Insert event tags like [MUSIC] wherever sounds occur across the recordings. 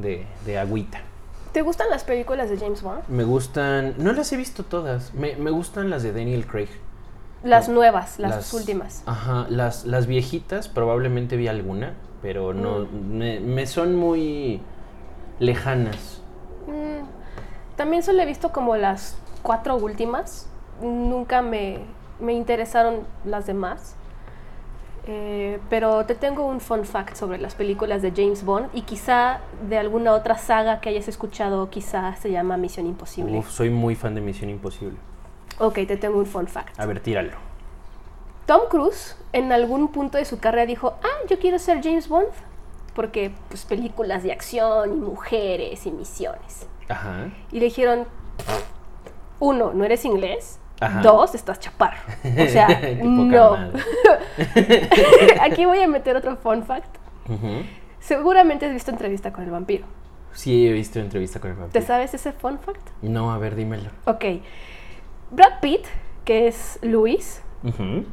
de, de agüita. ¿Te gustan las películas de James Bond? Me gustan, no las he visto todas, me, me gustan las de Daniel Craig. Las No, nuevas, las, últimas. Ajá, las, las viejitas probablemente vi alguna, pero no, Mm. me, me son muy lejanas. Mm, también solo he visto como las cuatro últimas. Nunca me, me interesaron las demás. Eh, pero te tengo un fun fact sobre las películas de James Bond y quizá de alguna otra saga que hayas escuchado, quizá se llama Misión Imposible. Uf, soy muy fan de Misión Imposible. Ok, te tengo un fun fact. A ver, tíralo. Tom Cruise en algún punto de su carrera dijo, ah, yo quiero ser James Bond, porque pues películas de acción y mujeres y misiones. Ajá. Y le dijeron, uno, no eres inglés. Ajá. Dos, estás chaparro. O sea, [LAUGHS] no. [LAUGHS] Aquí voy a meter otro fun fact. Seguramente has visto entrevista con el vampiro. Sí, he visto entrevista con el ¿Te vampiro. sabes ese fun fact? No, a ver, dímelo. Ok. Brad Pitt, que es Luis. Ujú.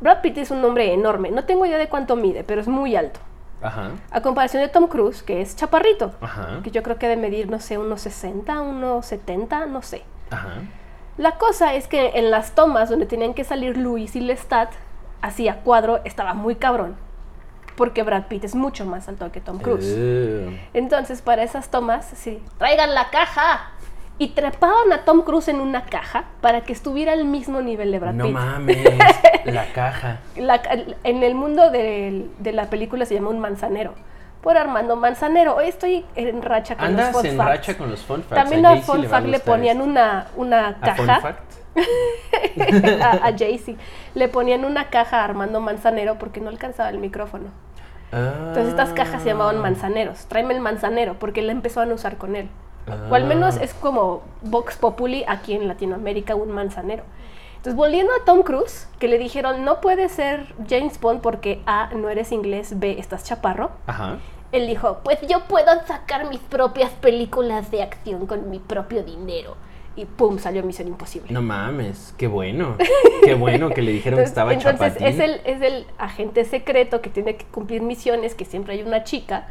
Brad Pitt es un hombre enorme. No tengo idea de cuánto mide, pero es muy alto. Ajá. A comparación de Tom Cruise, que es chaparrito. Ajá. Que yo creo que debe medir, no sé, unos 60, unos 70, no sé. Ajá. La cosa es que en las tomas donde tenían que salir Luis y Lestat, así a cuadro, estaba muy cabrón. Porque Brad Pitt es mucho más alto que Tom Cruise. Eh, Entonces, para esas tomas, sí, traigan la caja. Y trepaban a Tom Cruise en una caja para que estuviera al mismo nivel de Brad no Pitt. mames, la caja. [LAUGHS] La en el mundo del- de, la película se llama un manzanero. Por Armando Manzanero. Hoy estoy en racha con Andas los fun en facts. racha con los fun facts. También a a Fun le Fact le ponían esto. una, una ¿A fun caja. fact? [LAUGHS] a, a Jaycee. Le ponían una caja a Armando Manzanero porque no alcanzaba el micrófono. Entonces estas cajas se Ah. llamaban manzaneros. Tráeme el manzanero porque la empezaron a usar con él. O al menos Ah. es como Vox Populi aquí en Latinoamérica, un manzanero. Entonces, volviendo a Tom Cruise, que le dijeron, no puedes ser James Bond porque A, no eres inglés, B, estás chaparro. Ajá. Él dijo, pues yo puedo sacar mis propias películas de acción con mi propio dinero. Y pum, salió Misión Imposible. No mames, qué bueno. [LAUGHS] Qué bueno que le dijeron que estaba entonces chapatín. es el, es el agente secreto que tiene que cumplir misiones, que siempre hay una chica,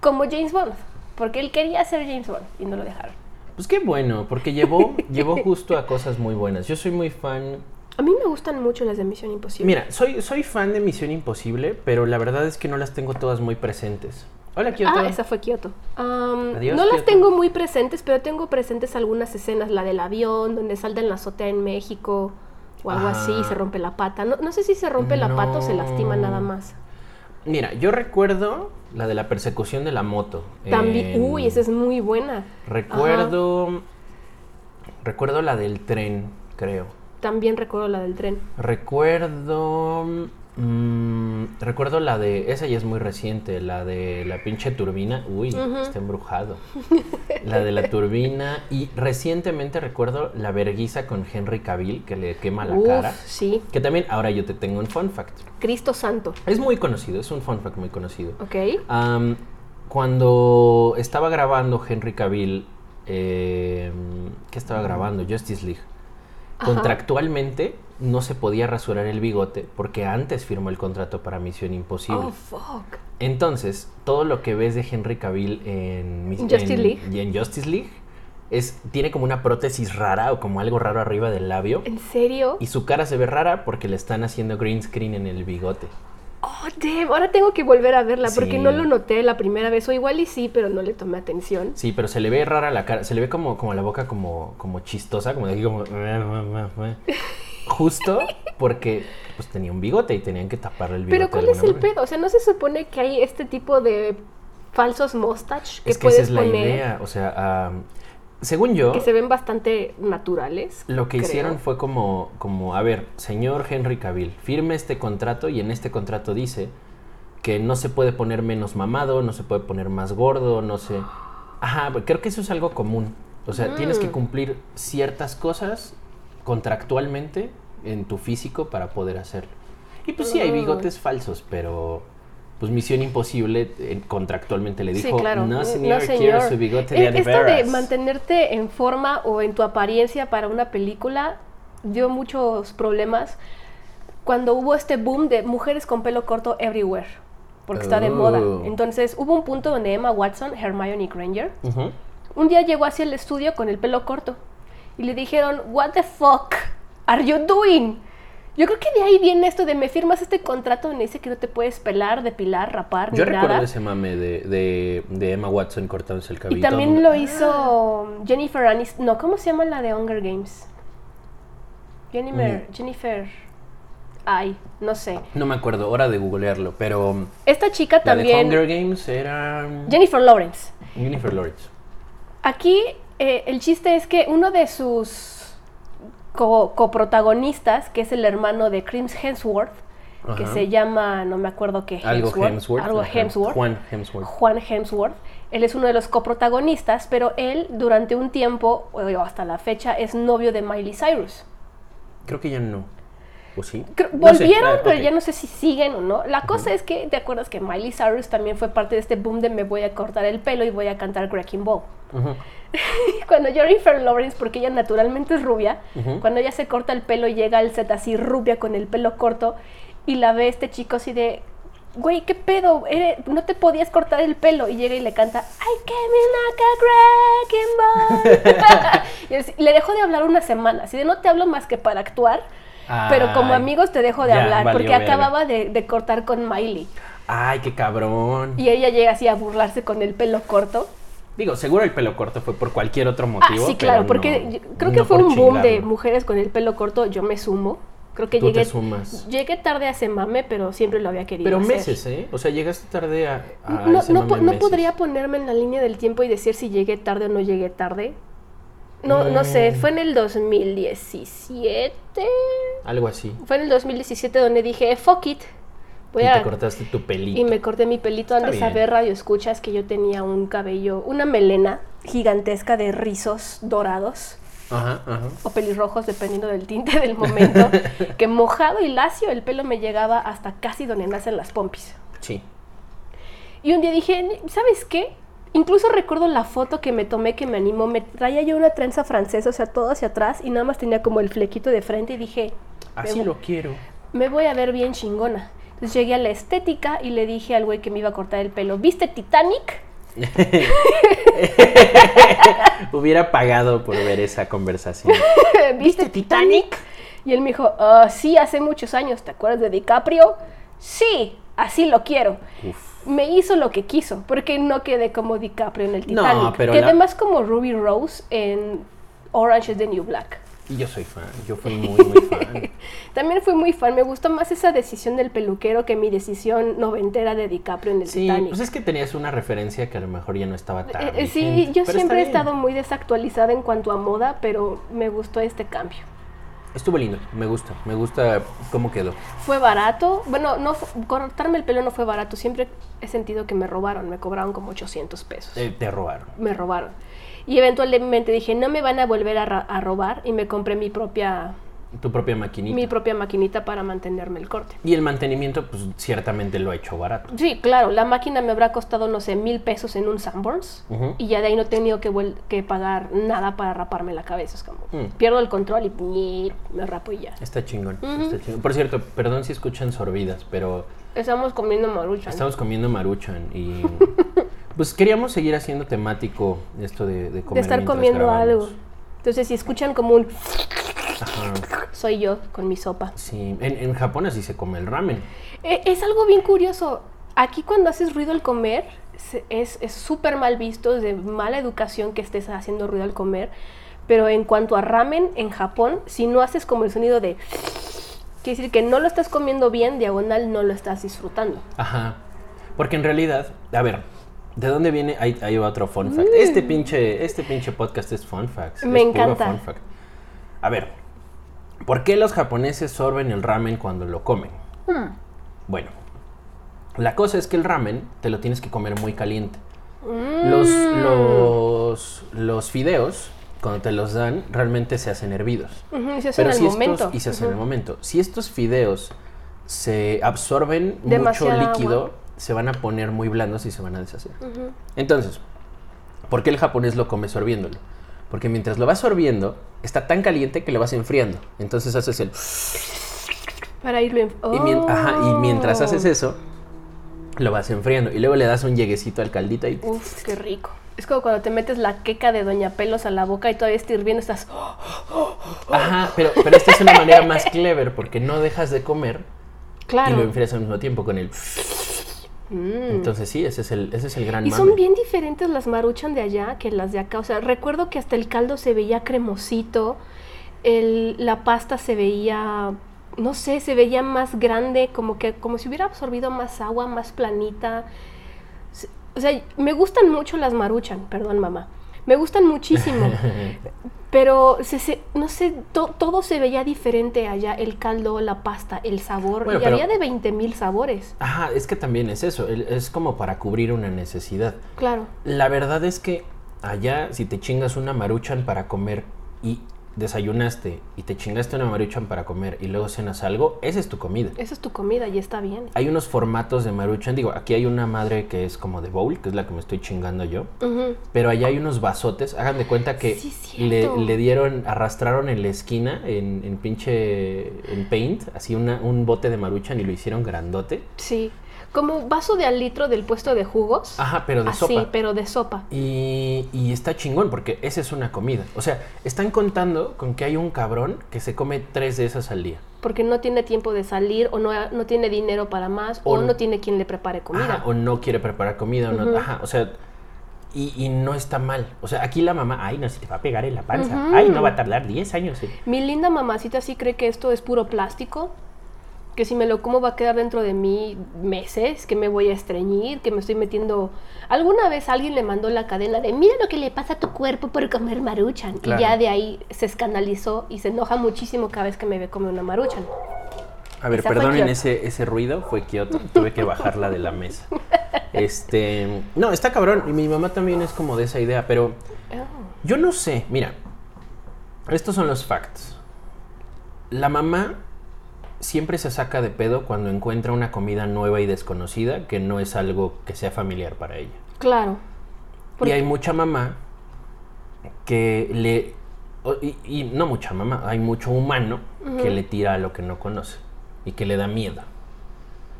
como James Bond. Porque él quería ser James Bond y no lo dejaron. Pues qué bueno, porque llevó, [LAUGHS] llevó justo a cosas muy buenas. Yo soy muy fan. A mí me gustan mucho las de Misión Imposible. Mira, soy, soy fan de Misión Imposible, pero la verdad es que no las tengo todas muy presentes. Hola, Kyoto. Ah, esa fue Kioto. Am, Adiós, no las tengo muy presentes, pero tengo presentes algunas escenas, la del avión, donde salta en la azotea en México, o algo así, y Ah. se rompe la pata. No, no sé si se rompe la pata o se lastima nada más. Mira, yo recuerdo la de la persecución de la moto. También, en- uy, esa es muy buena. Recuerdo. Recuerdo la del tren, creo. También recuerdo la del tren. Recuerdo. mm, recuerdo la de. Esa ya es muy reciente, la de la pinche turbina. Uy, está embrujado. La de la turbina. Y recientemente recuerdo la verguiza con Henry Cavill, que le quema la Uf, cara. sí. Que también, ahora yo te tengo un fun fact. Cristo Santo. Es muy conocido, es un fun fact muy conocido. ¿Ok? Cuando estaba grabando Henry Cavill, eh, ¿qué estaba grabando? Justice League. Ajá. Contractualmente no se podía rasurar el bigote porque antes firmó el contrato para Misión Imposible. Oh, fuck. Entonces, todo lo que ves de Henry Cavill en, Justice en- League. y en Justice League es, tiene como una prótesis rara o como algo raro arriba del labio. ¿En serio? Y su cara se ve rara porque le están haciendo green screen en el bigote. Oh, damn. Ahora tengo que volver a verla porque Sí. no lo noté la primera vez. O igual y sí, pero no le tomé atención. Sí, pero se le ve rara la cara, se le ve como, como la boca como, como chistosa, como de aquí como... [LAUGHS] Justo porque pues tenía un bigote y tenían que taparle el bigote. Pero ¿cuál es el manera. pedo? O sea, ¿no se supone que hay este tipo de falsos mustache que Es que puedes esa es la idea, o sea, am, según yo, que se ven bastante naturales? lo que creo. hicieron fue como, como, a ver, señor Henry Cavill, firme este contrato y en este contrato dice que no se puede poner menos mamado, no se puede poner más gordo, no sé. Ajá, creo que eso es algo común. O sea, tienes que Mm. cumplir ciertas cosas contractualmente en tu físico para poder hacerlo. Y pues sí, hay Mm. bigotes falsos, pero pues Misión Imposible eh, contractualmente le dijo, sí, claro. no señor, quiero señor". su bigote Eh, de Esto de veras". mantenerte en forma o en tu apariencia para una película dio muchos problemas cuando hubo este boom de mujeres con pelo corto everywhere. porque está de moda. Oh. Entonces hubo un punto donde Emma Watson, Hermione Granger, Ujú. un día llegó hacia el estudio con el pelo corto y le dijeron, What the fuck are you doing? Yo creo que de ahí viene esto de me firmas este contrato donde dice que no te puedes pelar, depilar, rapar, Yo ni recuerdo nada. ese mame de, de, de Emma Watson cortándose el cabello. Y también lo hizo Jennifer Aniston. No, ¿cómo se llama la de Hunger Games? Jennifer. Jennifer. Ay, no sé. No me acuerdo, hora de googlearlo, pero Esta chica la de también. Hunger Games era um, Jennifer Lawrence. Jennifer Lawrence. Aquí eh, el chiste es que uno de sus co- coprotagonistas, que es el hermano de Chris Hemsworth, que se llama, no me acuerdo qué, Algo Hemsworth. algo ajá. Hemsworth. Juan Hemsworth. Juan Hemsworth. Él es uno de los coprotagonistas, pero él durante un tiempo, o hasta la fecha, es novio de Miley Cyrus. Creo que ya no. ¿O sí? Creo- No sé. volvieron, Ah, pero ya no sé si siguen o no. La cosa es que, ¿te acuerdas que Miley Cyrus también fue parte de este boom de me voy a cortar el pelo y voy a cantar Wrecking Ball? Ujú. [LAUGHS] Cuando Jennifer Lawrence, porque ella naturalmente es rubia, cuando ella se corta el pelo y llega al set así rubia con el pelo corto y la ve este chico así de, güey, ¿qué pedo? No te podías cortar el pelo y llega y le canta, I came in like a wrecking ball. [LAUGHS] [LAUGHS] y así- le dejó de hablar una semana, así de no te hablo más que para actuar, pero como amigos te dejo de ya hablar porque verga. acababa de, de cortar con Miley Ay, qué cabrón. y ella llega así a burlarse con el pelo corto. Digo, seguro el pelo corto fue por cualquier otro Ah, motivo. sí, pero claro, no- porque yo- creo que no fue un boom de mujeres con el pelo corto, yo me sumo. Creo que Tú te llegué, sumas. llegué tarde a ese mame, pero siempre lo había querido Pero hacer. meses, ¿eh? O sea, llegaste tarde a, a No, ese no, mame po- no podría ponerme en la línea del tiempo y decir si llegué tarde o no llegué tarde. No, no sé, Mm. fue en el 2017. Algo así. Fue en el 2017 donde dije, fuck it. Voy y a... te cortaste tu pelito. Y me corté mi pelito. Está de saber, radio escuchas, que yo tenía un cabello, una melena gigantesca de rizos dorados. Ajá, ajá. o pelirrojos, dependiendo del tinte del momento, [LAUGHS] que mojado y lacio el pelo me llegaba hasta casi donde nacen las pompis. Sí. Y un día dije, ¿sabes qué? Incluso recuerdo la foto que me tomé que me animó. Me traía yo una trenza francesa, o sea, todo hacia atrás y nada más tenía como el flequito de frente y dije, Así lo quiero. me voy a ver bien chingona. Entonces llegué a la estética y le dije al güey que me iba a cortar el pelo, ¿viste Titanic? [LAUGHS] Hubiera pagado por ver esa conversación. [LAUGHS] ¿Viste Titanic? Y él me dijo, "Ah, sí, hace muchos años, ¿te acuerdas de DiCaprio? Sí, así lo quiero. Uf. Me hizo lo que quiso, porque no quedé como DiCaprio en el No, Titanic. pero quedé la- más como Ruby Rose en Orange is the New Black. Y yo soy fan. Yo fui muy, muy fan. [LAUGHS] También fui muy fan, me gustó más esa decisión del peluquero que mi decisión noventera de DiCaprio en el Sí, Titanic. pues es que tenías una referencia que a lo mejor ya no estaba tan. Eh, eh, sí, yo siempre he estado muy desactualizada en cuanto a moda, pero me gustó este cambio. Estuvo lindo, me gusta, me gusta cómo quedó. Fue barato. Bueno, no cortarme el pelo no fue barato. Siempre he sentido que me robaron. Me cobraron como 800 pesos. Eh, te robaron. Me robaron. Y eventualmente dije, no me van a volver a robar. Y me compré mi propia, Tu propia maquinita. mi propia maquinita para mantenerme el corte. Y el mantenimiento, pues ciertamente lo ha hecho barato. Sí, claro, la máquina me habrá costado, no sé, mil pesos en un Sanborns. Y ya de ahí no he tenido que, que pagar nada para raparme la cabeza. Es como, Mm. pierdo el control y me rapo y ya. Está chingón, está chingón. Por cierto, perdón si escuchan sorbidas, pero Estamos comiendo maruchan. estamos comiendo maruchan y [LAUGHS] pues queríamos seguir haciendo temático esto de, de comer de estar comiendo grabamos. algo. Entonces, si escuchan como un Ajá. soy yo con mi sopa. Sí, en, en Japón así se come el ramen. Eh, es algo bien curioso. Aquí cuando haces ruido al comer, es súper mal visto, es de mala educación que estés haciendo ruido al comer. Pero en cuanto a ramen, en Japón, si no haces como el sonido de... Quiere decir que no lo estás comiendo bien, diagonal no lo estás disfrutando. Ajá. Porque en realidad, a ver, ¿de dónde viene? Ahí, ahí va otro fun fact. Este, pinche, este pinche podcast es fun facts. Mm. Me es puro encanta. fun fact. A ver, ¿por qué los japoneses sorben el ramen cuando lo comen? Hmm. Bueno, la cosa es que el ramen te lo tienes que comer muy caliente. Mm. Los, los, los fideos, cuando te los dan, realmente se hacen hervidos. Y se hace Pero en el si estos, momento. y se hacen en el momento. Si estos fideos se absorben Demasiada mucho líquido, agua. Se van a poner muy blandos y se van a deshacer. Entonces, ¿por qué el japonés lo come sorbiéndolo? Porque mientras lo vas sorbiendo, está tan caliente que lo vas enfriando. Entonces haces el... Para irlo en... Y, mien- ajá, y mientras Oh. haces eso, Lo vas enfriando y luego le das un lleguecito al caldito y... Uf, qué rico. Es como cuando te metes la queca de Doña Pelos a la boca y todavía está hirviendo, estás... Ajá, pero, pero esta es una manera más clever porque no dejas de comer Claro. y lo enfrías al mismo tiempo con el... Mm. Entonces sí, ese es el, ese es el gran Y mame. son bien diferentes las maruchan de allá que las de acá. O sea, recuerdo que hasta el caldo se veía cremosito, el- la pasta se veía, no sé, se veía más grande, como que como si hubiera absorbido más agua, más planita. O sea, me gustan mucho las maruchan, perdón mamá. Me gustan muchísimo. [LAUGHS] Pero, se- se- no sé, to- todo se veía diferente allá. El caldo, la pasta, el sabor. Bueno, y pero- había de 20 mil sabores. Ajá, es que también es eso, es como para cubrir una necesidad. Claro. La verdad es que allá si te chingas una maruchan para comer y desayunaste y te chingaste una maruchan para comer y luego cenas algo, esa es tu comida. Esa es tu comida y está bien. Hay unos formatos de maruchan, digo, aquí hay una madre que es como de bowl, que es la que me estoy chingando yo, pero allá hay unos vasotes, hagan de cuenta que Sí, le, dieron, arrastraron en la esquina, en, en pinche, en paint, así una, un bote de maruchan y lo hicieron grandote. Sí, como vaso de al litro del puesto de jugos. Ajá, pero de Así, sopa. pero de sopa. Y, y está chingón porque esa es una comida. O sea, están contando con que hay un cabrón que se come tres de esas al día. Porque no tiene tiempo de salir o no, no tiene dinero para más o, O no tiene quien le prepare comida. Ajá, o no quiere preparar comida, o no, ajá, o sea, y, y no está mal. O sea, aquí la mamá, ay, no, se te va a pegar en la panza. Ay, no va a tardar 10 años. en-". Mi linda mamacita sí cree que esto es puro plástico, que si me lo como va a quedar dentro de mí meses, que me voy a estreñir, que me estoy metiendo... Alguna vez alguien le mandó la cadena de mira lo que le pasa a tu cuerpo por comer maruchan. Claro. Y ya de ahí se escandalizó y se enoja muchísimo cada vez que me ve comer una maruchan. A ver, Esa perdonen ese, ese ruido, fue Kioto. Tuve que bajarla de la mesa. [LAUGHS] Este, no, está cabrón. Y mi mamá también es como de esa idea, pero Yo no sé, mira, estos son los facts. La mamá siempre se saca de pedo cuando encuentra una comida nueva y desconocida que no es algo que sea familiar para ella. Claro. Y hay mucha mamá que le... y no mucha mamá, hay mucho humano que le tira a lo que no conoce y que le da miedo.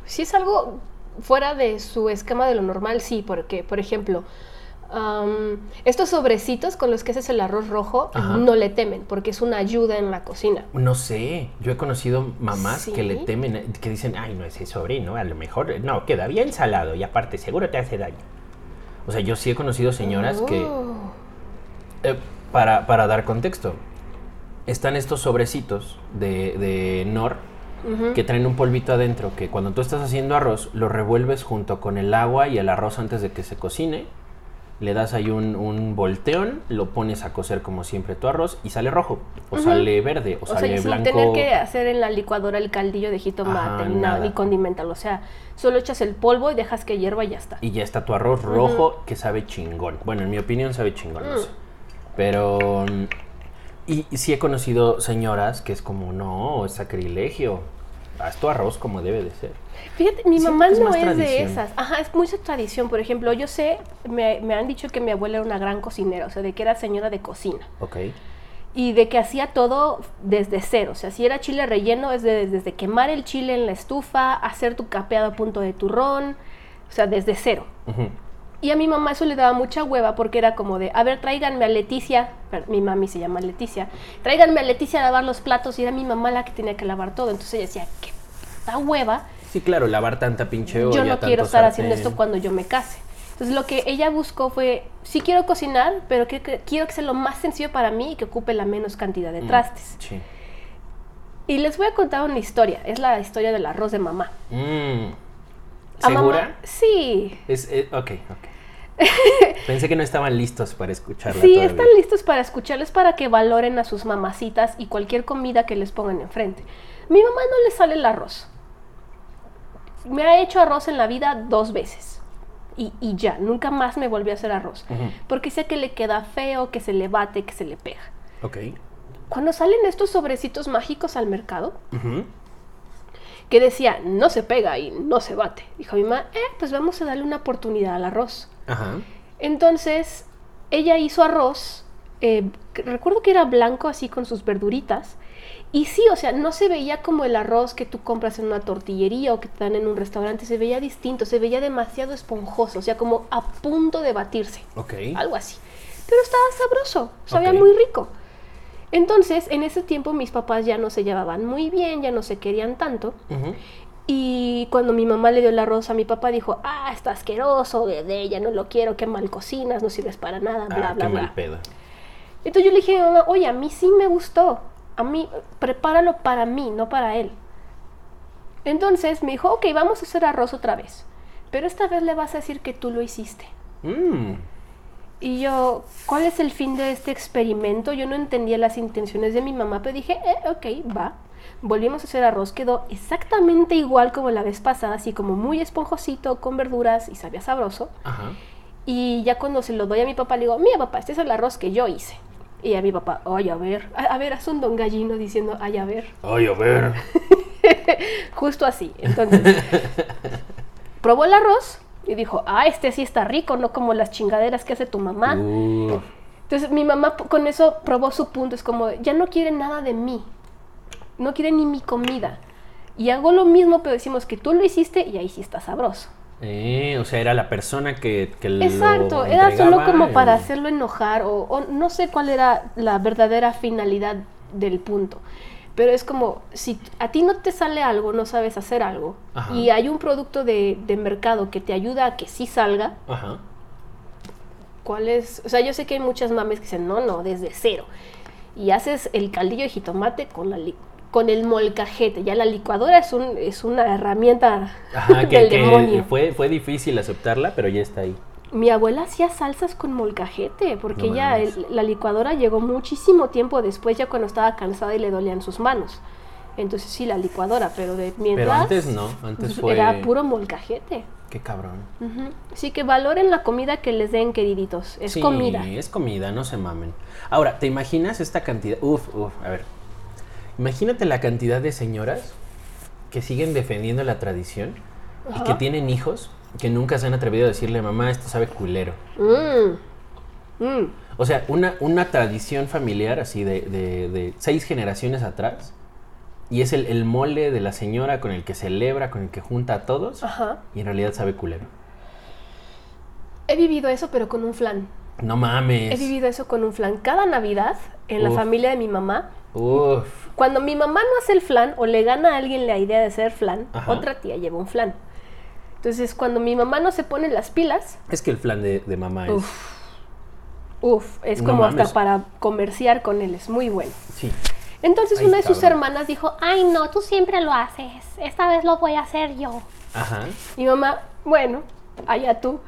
Si es algo fuera de su esquema de lo normal, sí, porque, por ejemplo, estos sobrecitos con los que haces el arroz rojo Ajá. no le temen, porque es una ayuda en la cocina. No sé, yo he conocido mamás ¿Sí? que le temen, que dicen, ay, no ese sobrino, a lo mejor, no, queda bien salado y aparte seguro te hace daño. O sea, yo sí he conocido señoras que, Oh. eh, para, para dar contexto, están estos sobrecitos de, de Nor que traen un polvito adentro que cuando tú estás haciendo arroz lo revuelves junto con el agua y el arroz antes de que se cocine. Le das ahí un, un volteón, lo pones a cocer como siempre tu arroz y sale rojo, o sale verde, o, O sea, sale y sin blanco. tener que hacer en la licuadora el caldillo de jitomate Ajá, ni nada, ni condimental. O sea, solo echas el polvo y dejas que hierva y ya está. Y ya está tu arroz rojo que sabe chingón. Bueno, en mi opinión sabe chingón, no Mm. sé. Pero... Y, y sí he conocido señoras que es como, no, es sacrilegio. Haz tu arroz como debe de ser. Fíjate, mi mamá es no más es de esas. Ajá, es mucha tradición. Por ejemplo, yo sé, me, me han dicho que mi abuela era una gran cocinera, o sea, de que era señora de cocina. Ok. Y de que hacía todo desde cero. O sea, si era chile relleno, es de- desde quemar el chile en la estufa, hacer tu capeado a punto de turrón. O sea, desde cero. Ujú. Y a mi mamá eso le daba mucha hueva porque era como de, a ver, tráiganme a Leticia, mi mami se llama Leticia, tráiganme a Leticia a lavar los platos y era mi mamá la que tenía que lavar todo. Entonces ella decía, qué puta hueva, Sí, claro, lavar tanta pinche olla, yo no quiero estar haciendo esto cuando yo me case. Entonces lo que ella buscó fue, sí quiero cocinar, pero que, que- quiero que sea lo más sencillo para mí y que ocupe la menos cantidad de Mm, trastes. Sí. Y les voy a contar una historia, es la historia del arroz de mamá. Mm. A mamá- ¿Segura? sí. Es, eh, ok, ok. [LAUGHS] Pensé que no estaban listos para escucharla Sí, todavía. están listos para escucharles para que valoren a sus mamacitas y cualquier comida que les pongan enfrente. Mi mamá no le sale el arroz. Me ha hecho arroz en la vida dos veces. Y, y ya, nunca más me volvió a hacer arroz. Porque sé que le queda feo, que se le bate, que se le pega. Ok. Cuando salen estos sobrecitos mágicos al mercado, que decía, no se pega y no se bate, dijo mi mamá, eh, pues vamos a darle una oportunidad al arroz. Ajá. Entonces, ella hizo arroz, eh, recuerdo que era blanco así con sus verduritas, Y sí, o sea, no se veía como el arroz que tú compras en una tortillería o que te dan en un restaurante, se veía distinto, se veía demasiado esponjoso, o sea, como a punto de batirse. Ok. Algo así. Pero estaba sabroso, sabía muy rico. Entonces, en ese tiempo mis papás ya no se llevaban muy bien, ya no se querían tanto. Y cuando mi mamá le dio el arroz a mi papá, dijo, ah, está asqueroso, de ella no lo quiero, qué mal cocinas, no sirves para nada, bla, Ah, bla, qué bla. mal pedo. Entonces yo le dije a mi mamá, oye, a mí sí me gustó. A mí, prepáralo para mí, no para él. Entonces me dijo, ok, vamos a hacer arroz otra vez. Pero esta vez le vas a decir que tú lo hiciste. Mm. Y yo, ¿cuál es el fin de este experimento? Yo no entendía las intenciones de mi mamá, pero dije, eh, ok, va. Volvimos a hacer arroz, quedó exactamente igual como la vez pasada, así como muy esponjosito, con verduras y sabía sabroso. Ajá. Y ya cuando se lo doy a mi papá, le digo, mira papá, este es el arroz que yo hice. Y a mi papá, ay, a ver, a, a ver, haz un don gallino diciendo, ay, a ver. Ay, a ver. [LAUGHS] Justo así. Entonces, [LAUGHS] probó el arroz y dijo, ah, este sí está rico, no como las chingaderas que hace tu mamá. Uh, Entonces mi mamá con eso probó su punto, es como, ya no quiere nada de mí, no quiere ni mi comida. Y hago lo mismo, pero decimos que tú lo hiciste y ahí sí está sabroso. Eh, o sea, era la persona que, que lo Exacto, era solo como y- para hacerlo enojar o, o no sé cuál era la verdadera finalidad del punto. Pero es como, si a ti no te sale algo, no sabes hacer algo, Ajá. y hay un producto de, de mercado que te ayuda a que sí salga, Ajá. ¿cuál es? O sea, yo sé que hay muchas mames que dicen, no, no, desde cero. Y haces el caldillo de jitomate con, la con el molcajete. Ya la licuadora es, un, es una herramienta Ajá, [LAUGHS] que, del que demonio. fue, fue difícil aceptarla, pero ya está ahí. Mi abuela hacía salsas con molcajete, porque No ya mames. el- la licuadora llegó muchísimo tiempo después, ya cuando estaba cansada y le dolían sus manos. Entonces sí, la licuadora, pero de mientras... Pero antes no, antes [LAUGHS] fue... Era puro molcajete. Qué cabrón. Ujú. Así que valoren la comida que les den, queriditos. Es Sí, comida. es comida, no se mamen. Ahora, ¿te imaginas esta cantidad? Uf, uf, a ver. Imagínate la cantidad de señoras que siguen defendiendo la tradición y que tienen hijos que nunca se han atrevido a decirle, mamá, esto sabe culero. Mm. Mm. O sea, una, una tradición familiar así de, de- de seis generaciones atrás. Y es el, el mole de la señora con el que celebra, con el que junta a todos. Ajá. Y en realidad sabe culero. He vivido eso, pero con un flan. No mames. He vivido eso con un flan. Cada Navidad, en la familia de mi mamá, Uf. cuando mi mamá no hace el flan o le gana a alguien la idea de hacer flan, Ajá. otra tía lleva un flan. Entonces, cuando mi mamá no se pone las pilas, Es que el flan de, de mamá es. Uf. es No como mames. hasta para comerciar con él, es muy bueno. Sí. Entonces, Ay, una de sus hermanas dijo, ay no, tú siempre lo haces, esta vez lo voy a hacer yo. Ajá. Mi mamá, bueno, allá tú.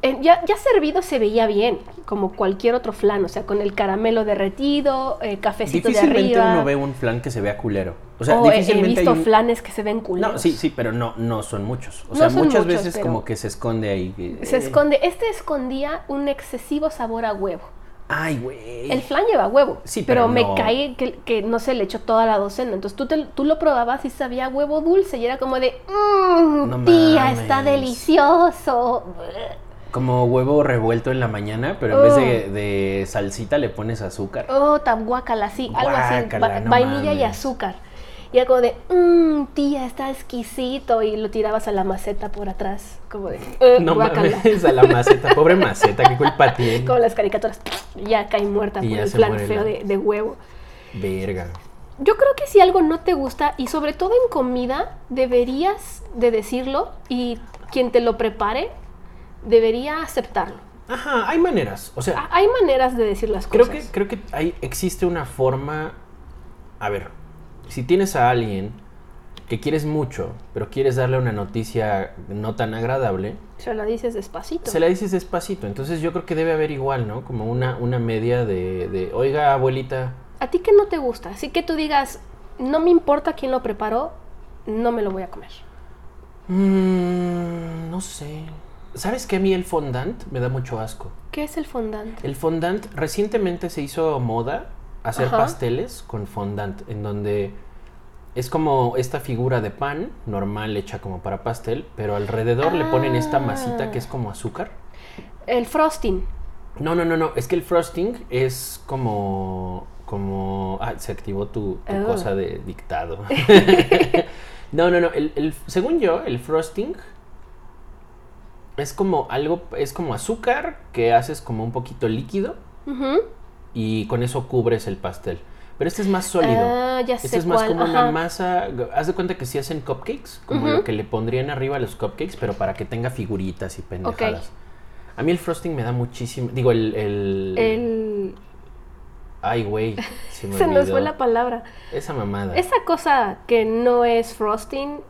Eh, ya, ya servido se veía bien, como cualquier otro flan, o sea, con el caramelo derretido, eh, cafecito de Difícilmente arriba. uno ve un flan que se vea culero. O sea, o he- he, difícilmente visto hay un... flanes que se ven culeros. No, sí, sí, pero no, no son muchos. O No sea, muchas muchos, veces como que se esconde ahí. que- Se eh, esconde, este escondía un excesivo sabor a huevo. Ay, güey. El flan lleva huevo, Sí, pero, pero me no. cae que, que no se le echó toda la docena. Entonces tú, te- tú lo probabas y sabía huevo dulce y era como de, mmm, No tía, está delicioso. Como huevo revuelto en la mañana, pero en Oh. vez de, de salsita le pones azúcar. Oh, tan guacala, sí, algo así, no vainilla y azúcar. Y era como de, mmm, tía, está exquisito. Y lo tirabas a la maceta por atrás, como de, "Eh, No guácala". mames, a la maceta. Pobre maceta, qué culpa [LAUGHS] tiene. Como las caricaturas, ya cae muerta Y por el plan feo la- de, de huevo. Verga. Yo creo que si algo no te gusta, y sobre todo en comida, deberías de decirlo y quien te lo prepare debería aceptarlo. Ajá, hay maneras. O sea, Ha- Hay maneras de decir las Creo cosas. que, creo que hay, existe una forma. A ver, si tienes a alguien que quieres mucho, pero quieres darle una noticia no tan agradable, Se lo dices despacito. se la dices despacito. Entonces yo creo que debe haber igual, ¿no? Como una, una media de, de, oiga, abuelita. A ti que no te gusta, así que tú digas, no me importa quién lo preparó, no me lo voy a comer. mm, no sé. ¿Sabes que a mí el fondant me da mucho asco? ¿Qué es el fondant? El fondant recientemente se hizo moda hacer Ajá. pasteles con fondant, en donde es como esta figura de pan normal hecha como para pastel, pero alrededor le ponen esta masita que es como azúcar. El frosting. No, no, no, no, es que el frosting es como como... Ah, se activó tu, tu Oh. cosa de dictado. [LAUGHS] no, no, no. El, el- según yo, el frosting es como algo, es como azúcar que haces como un poquito líquido y con eso cubres el pastel. Pero este es más sólido. Ah, ya este sé es más cuál, como una masa. Haz de cuenta que si hacen cupcakes, como lo que le pondrían arriba a los cupcakes, pero para que tenga figuritas y pendejadas. A mí el frosting me da muchísimo. Digo, el. el, El... Ay, güey. Se, me [LAUGHS] Se nos fue la palabra. Esa mamada. Esa cosa que no es frosting.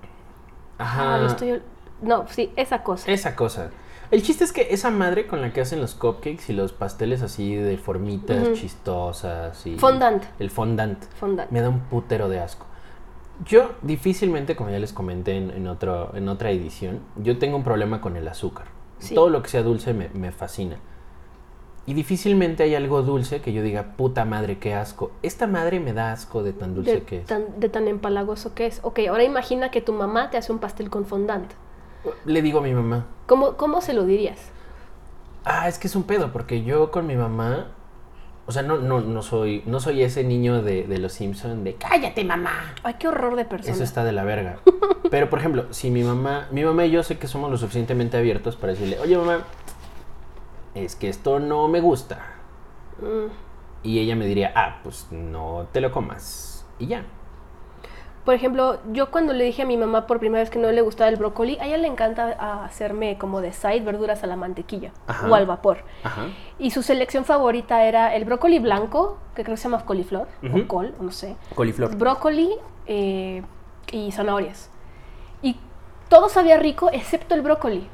Ajá. Ah, lo estoy... No, sí, esa cosa. Esa cosa. El chiste es que esa madre con la que hacen los cupcakes y los pasteles así de formitas chistosas y. Fondant. El fondant. Fondant. Me da un putero de asco. Yo difícilmente, como ya les comenté en, en otro, en otra edición, yo tengo un problema con el azúcar. Sí. Todo lo que sea dulce me, me fascina. Y difícilmente hay algo dulce que yo diga, puta madre, qué asco. Esta madre me da asco de tan dulce De que es. tan, de tan empalagoso que es. Ok, ahora imagina que tu mamá te hace un pastel con fondant. Le digo a mi mamá, ¿Cómo, cómo se lo dirías? ah, es que es un pedo, porque yo con mi mamá, o sea, no, no, no, soy, no soy ese niño de, de los Simpsons de cállate mamá. Ay, qué horror de persona. Eso está de la verga. [LAUGHS] Pero, por ejemplo, si mi mamá, mi mamá y yo sé que somos lo suficientemente abiertos para decirle, oye mamá, es que esto no me gusta. Mm. Y ella me diría, ah, pues no te lo comas. Y ya. Por ejemplo, yo cuando le dije a mi mamá por primera vez que no le gustaba el brócoli, a ella le encanta ah, hacerme como de side verduras a la mantequilla Ajá. o al vapor. Ajá. Y su selección favorita era el brócoli blanco, que creo que se llama coliflor, Ujú. o col, no sé. Coliflor. Brócoli eh, y zanahorias. Y todo sabía rico excepto el brócoli.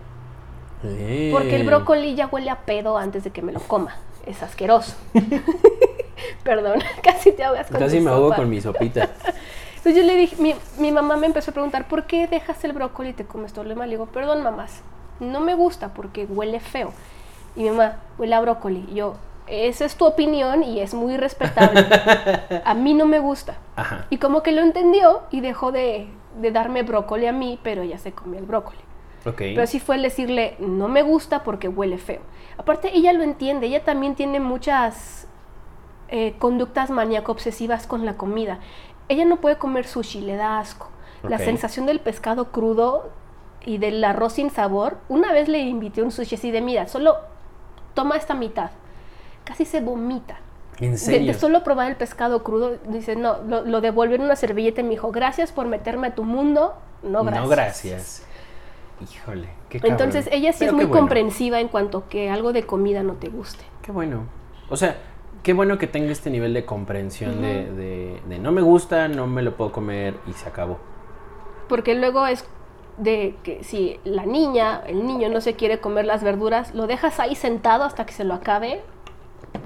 Porque el brócoli ya huele a pedo antes de que me lo coma. Es asqueroso. [LAUGHS] [LAUGHS] Perdón, [LAUGHS] casi te ahogas con Casi me ahogo sopa. con mi sopita. Entonces yo le dije, mi, mi mamá me empezó a preguntar, ¿por qué dejas el brócoli y te comes todo lo demás? Le digo, perdón, mamás, no me gusta porque huele feo. Y mi mamá, huele a brócoli. Y yo, esa es tu opinión y es muy respetable. [LAUGHS] A mí no me gusta. Ajá. Y como que lo entendió y dejó de, de darme brócoli a mí, pero ella se comió el brócoli. Pero sí fue el decirle, no me gusta porque huele feo. Aparte, ella lo entiende, ella también tiene muchas eh, conductas maníaco-obsesivas con la comida. Ella no puede comer sushi, le da asco. La sensación del pescado crudo y del arroz sin sabor. Una vez le invité un sushi así de, mira, solo toma esta mitad. Casi se vomita. ¿En De, serio? de solo probar el pescado crudo, dice, no, lo, lo devolvió en una servilleta y me dijo, gracias por meterme a tu mundo. No, gracias. No, gracias. Híjole, qué cabrón. Entonces ella sí Pero es muy bueno. comprensiva en cuanto que algo de comida no te guste. Qué bueno. O sea, qué bueno que tenga este nivel de comprensión de, de- de no me gusta, no me lo puedo comer y se acabó. Porque luego es de que si la niña, el niño no se quiere comer las verduras, lo dejas ahí sentado hasta que se lo acabe,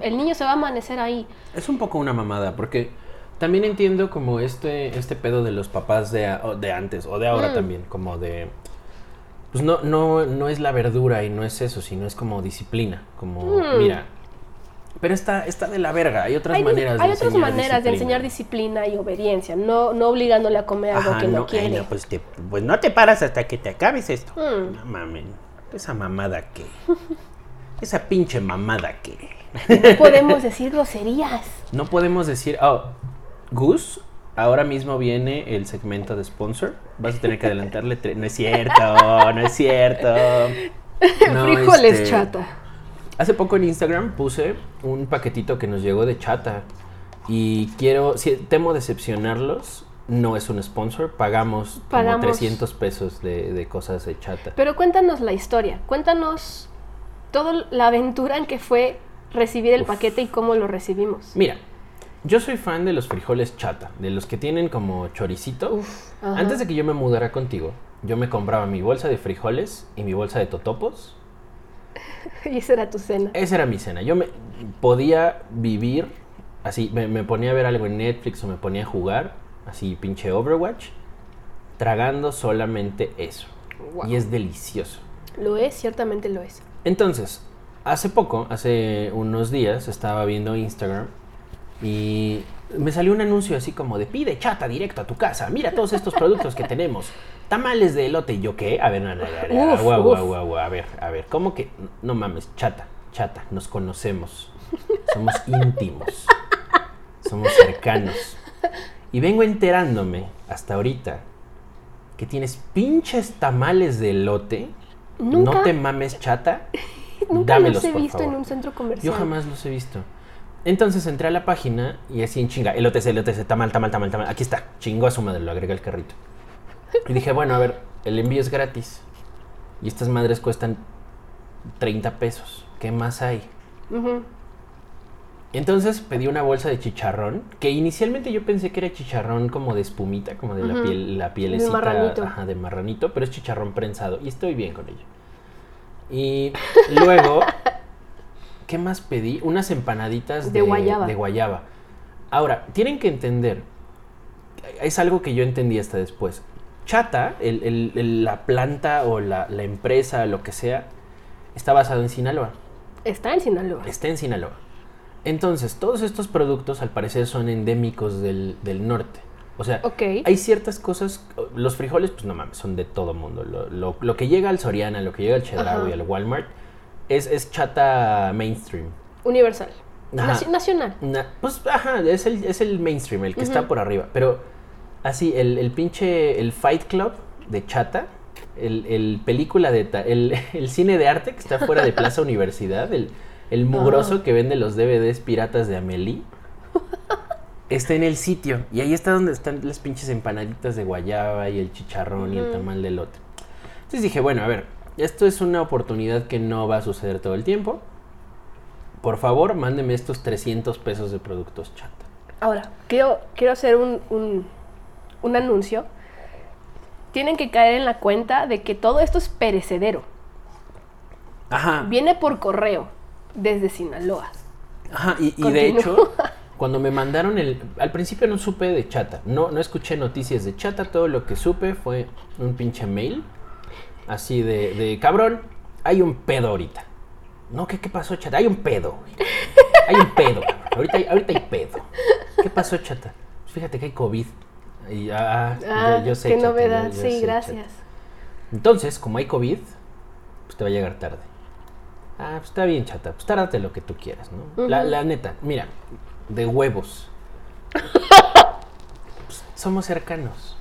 el niño se va a amanecer ahí. Es un poco una mamada, porque también entiendo como este, este pedo de los papás de, de antes o de ahora Mm. también, como de... Pues no, no, no es la verdura y no es eso, sino es como disciplina, como, Mm. mira, pero está, está de la verga, hay otras Hay, maneras de hay otras enseñar maneras de enseñar disciplina y obediencia, no, no obligándole a comer algo Ajá, que no, no, ay, quiere. no, pues, te- pues no te paras hasta que te acabes esto. Mm. No mamen, esa mamada que... [LAUGHS] Esa pinche mamada que... No [LAUGHS] podemos decir groserías. No podemos decir, oh, Gus, ahora mismo viene el segmento de sponsor. Vas a tener que adelantarle. No es cierto, no es cierto. [LAUGHS] No, Frijoles este, chata. Hace poco en Instagram puse un paquetito que nos llegó de chata. Y quiero, si temo decepcionarlos. No es un sponsor, pagamos, Pagamos. como 300 pesos de, de cosas de chata. Pero cuéntanos la historia, cuéntanos toda la aventura en que fue recibir el Uf. paquete y cómo lo recibimos. Mira, yo soy fan de los frijoles chata, de los que tienen como choricito. Antes de que yo me mudara contigo, yo me compraba mi bolsa de frijoles y mi bolsa de totopos. [LAUGHS] Y esa era tu cena. Esa era mi cena. Yo me podía vivir así, me, me ponía a ver algo en Netflix o me ponía a jugar, así pinche Overwatch, tragando solamente eso. Wow. Y es delicioso. Lo es, ciertamente lo es. Entonces, hace poco, hace unos días, estaba viendo Instagram y me salió un anuncio así como de pide chata directo a tu casa. Mira todos estos productos que tenemos. [LAUGHS] Tamales de elote. ¿Y yo qué? A ver, no, no, no, Uf, uf. a ver, a ver. ¿Cómo que? No mames, chata, chata. Nos conocemos. Somos [LAUGHS] íntimos. somos cercanos. Y vengo enterándome hasta ahorita que tienes pinches tamales de elote. Nunca- No te mames, chata. [LAUGHS] Nunca Dámelos, los he visto favor. en un centro comercial. Yo jamás los he visto. Entonces entré a la página y así en chinga, elote, elote, tamal, tamal, tamal, tamal. Aquí está, chingó a su madre, lo agregué al carrito. Y dije, bueno, a ver, el envío es gratis. Y estas madres cuestan 30 pesos. ¿Qué más hay? Entonces pedí una bolsa de chicharrón, que inicialmente yo pensé que era chicharrón como de espumita, como de la piel, la pielecita marranito. ajá, de marranito, pero es chicharrón prensado y estoy bien con ello. Y [LAUGHS] luego, ¿qué más pedí? Unas empanaditas De guayaba. de guayaba. Ahora, tienen que entender, es algo que yo entendí hasta después. Chata, el- el- el- la planta o la, la empresa, lo que sea, está basado en Sinaloa. Está en Sinaloa. Está en Sinaloa. Entonces, todos estos productos al parecer son endémicos del, del norte. O sea, hay ciertas cosas, los frijoles, pues no mames, son de todo mundo. Lo, lo- lo que llega al Soriana, lo que llega al Chedraui, al Walmart, es, es chata mainstream. Universal. Nacional. Na- pues, ajá, es el, es el mainstream, el que está por arriba. Pero, así, el, el pinche, el Fight Club de chata, el, el película de, el, [LAUGHS] el cine de arte que está fuera de Plaza Universidad, el, el mugroso Ah. que vende los DVDs piratas de Amelie, está en el sitio. Y ahí está donde están las pinches empanaditas de guayaba y el chicharrón y el tamal de lote. Entonces dije, bueno, a ver, esto es una oportunidad que no va a suceder todo el tiempo. Por favor, mándeme estos 300 pesos de productos chata. Ahora, quiero, quiero hacer un, un, un anuncio. Tienen que caer en la cuenta de que todo esto es perecedero. Ajá. Viene por correo desde Sinaloa. Ajá, y, y de hecho, cuando me mandaron el... Al principio no supe de chata, no, no escuché noticias de chata, todo lo que supe fue un pinche mail, así de, de cabrón, hay un pedo ahorita. No, ¿qué, qué pasó, chata? Hay un pedo. Hay un pedo, cabrón. Ahorita hay, ahorita hay pedo. ¿Qué pasó, chata? Fíjate que hay COVID. Y, ah, Ah, yo, yo sé, qué novedad. yo sí, gracias. Entonces, como hay COVID, pues te va a llegar tarde. Ah, pues está bien, chata. Pues tárdate lo que tú quieras, ¿no? la, la neta, mira, de huevos. Pues, somos cercanos.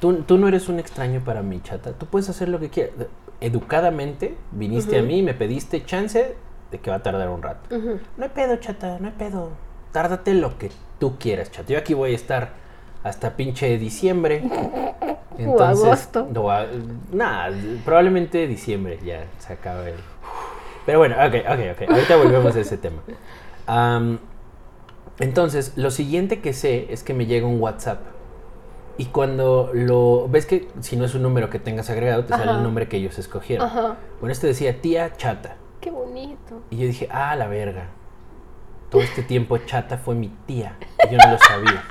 Tú, tú no eres un extraño para mí, chata. Tú puedes hacer lo que quieras. Educadamente viniste a mí y me pediste chance de que va a tardar un rato. No hay pedo, chata, no hay pedo. Tárdate lo que tú quieras, chata. Yo aquí voy a estar hasta pinche diciembre. [LAUGHS] O agosto. o a- nada, probablemente diciembre ya se acaba el... Pero bueno, ok, ok, ok. Ahorita volvemos a ese tema. Am, entonces, lo siguiente que sé es que me llega un WhatsApp. Y cuando lo... ¿Ves que si no es un número que tengas agregado, te sale el nombre que ellos escogieron? Ajá. Bueno, este decía tía chata. Qué bonito. Y yo dije, ah, la verga. Todo este tiempo chata fue mi tía. y Yo no lo sabía.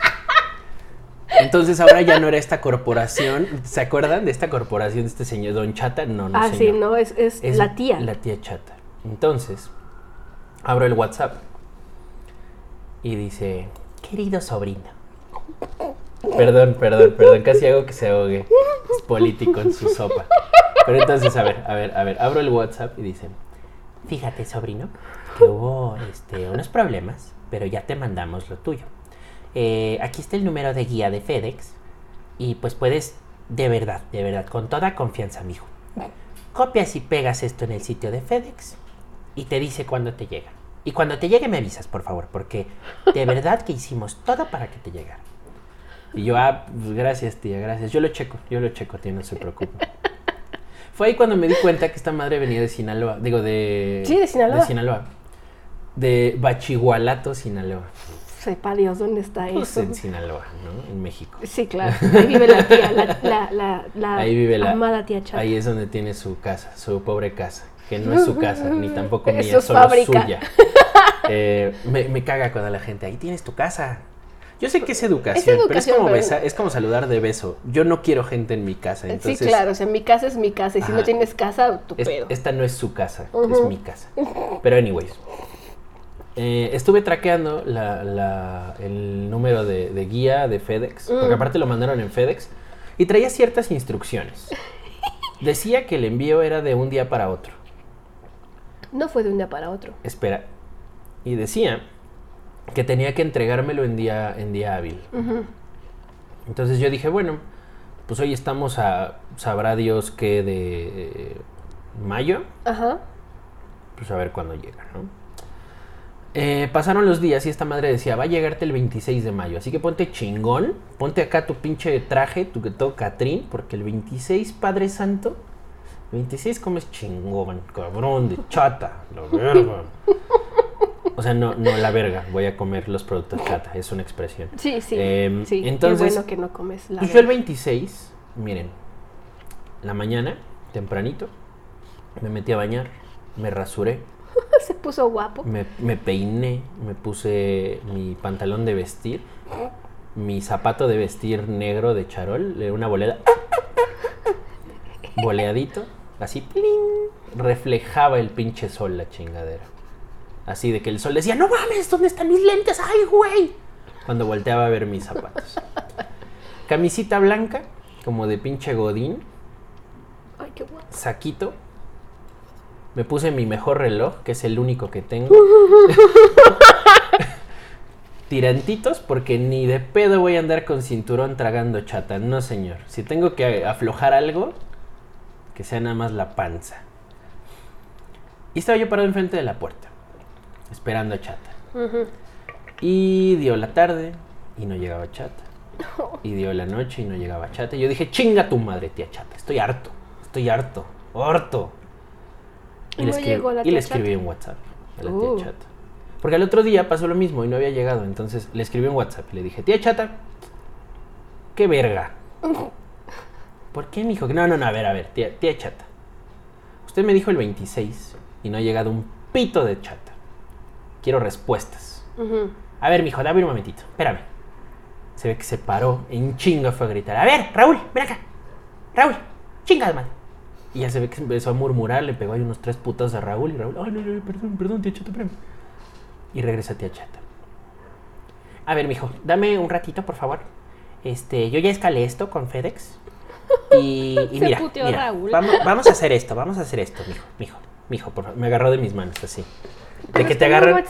Entonces ahora ya no era esta corporación. ¿Se acuerdan de esta corporación de este señor Don Chata? No, no. ah, sí, no, es, es, Es la tía. La tía chata. Entonces, abro el WhatsApp y dice, querido sobrino. Perdón, perdón, perdón, casi hago que se ahogue. Es político en su sopa. Pero entonces, a ver, a ver, a ver, abro el WhatsApp y dice, fíjate sobrino, que hubo este, unos problemas, pero ya te mandamos lo tuyo. Eh, aquí está el número de guía de FedEx y pues puedes, de verdad, de verdad, con toda confianza, mijo. Copias y pegas esto en el sitio de FedEx y te dice cuándo te llega. Y cuando te llegue me avisas, por favor, porque de [LAUGHS] verdad que hicimos todo para que te llegara. Y yo, ah, pues, gracias, tía, gracias. Yo lo checo, yo lo checo, tía, no se preocupe. [LAUGHS] Fue ahí cuando me di cuenta que esta madre venía de Sinaloa, digo, de... Sí, de Sinaloa. De Sinaloa. De Bachigualato, Sinaloa. Sepa Dios dónde está Pues eso. en Sinaloa, ¿no? En México. Sí, claro. [LAUGHS] Ahí vive la tía, la, la, la, la Ahí vive la... amada tía Chata. Ahí es donde tiene su casa, su pobre casa. Que no es su casa, ni [LAUGHS] tampoco mía, es solo fábrica. suya. [LAUGHS] Eh, me, me caga cuando la gente, ahí tienes tu casa. Yo sé que es educación, pero es como, pero- besa- es como saludar de beso. Yo no quiero gente en mi casa, entonces... sí, claro. O sea, mi casa es mi casa. Y si Ajá. no tienes casa, tu Es- pedo. esta no es su casa, es mi casa. Pero anyways. Eh, estuve traqueando la- la- el número de, de guía de FedEx, porque Mm. aparte lo mandaron en FedEx, y traía ciertas instrucciones. [LAUGHS] Decía que el envío era de un día para otro. No fue de un día para otro. Espera. Y decía que tenía que entregármelo en día, en día hábil. Entonces yo dije, bueno, pues hoy estamos a, sabrá Dios que de eh, mayo, Ajá. pues a ver cuándo llega, ¿no? Eh, pasaron los días y esta madre decía, va a llegarte el 26 de mayo, así que ponte chingón, ponte acá tu pinche traje, tu que todo Catrín, porque el 26, Padre Santo, 26 comes chingón, cabrón, de chata, la verga. O sea, no, no la verga, voy a comer los productos chata, es una expresión. Sí, sí. Em, sí. entonces- Qué bueno que no comes la. Pues yo el 26, miren, la mañana, tempranito, me metí a bañar, me rasuré, [LAUGHS] Se puso guapo. me, me peiné, me puse mi pantalón de vestir, mi zapato de vestir negro de charol, una boleda, boleadito, así, reflejaba el pinche sol la chingadera. Así de que el sol decía, no mames, ¿dónde están mis lentes? ¡Ay, güey! Cuando volteaba a ver mis zapatos. Camisita blanca, como de pinche godín, Ay, qué guapo. saquito. Me puse mi mejor reloj, que es el único que tengo. [LAUGHS] Tirantitos, porque ni de pedo voy a andar con cinturón tragando chata. No, señor. Si tengo que aflojar algo, que sea nada más la panza. Y estaba yo parado enfrente de la puerta, esperando a chata. Y dio la tarde y no llegaba chata. Y dio la noche y no llegaba chata. Y yo dije, chinga tu madre, tía chata. Estoy harto. Estoy harto. Harto. Y le escribí chata. en WhatsApp a la Uh. tía chata. Porque al otro día pasó lo mismo y no había llegado. Entonces le escribí en WhatsApp y le dije, tía chata, qué verga. [LAUGHS] ¿Por qué, mijo? No, no, no, a ver, a ver, tía, tía chata. Usted me dijo el 26 y no ha llegado un pito de chata. Quiero respuestas. A ver, mijo, dame un momentito. Espérame. Se ve que se paró en chinga fue a gritar. A ver, Raúl, ven acá. Raúl, chingada madre. Y ya se ve que empezó a murmurar, le pegó ahí unos tres putas a Raúl y Raúl, ay, no, no, perdón, perdón, tía Chata, espérame. Y regresa tía Chata. A ver, mijo, dame un ratito, por favor. Este, yo ya escalé esto con FedEx. Y, y [LAUGHS] Se mira, puteó mira, Raúl. Vamos, vamos a hacer esto, vamos a hacer esto, mijo, mijo, mijo, por favor. Me agarró de mis manos, así. De que te agarran,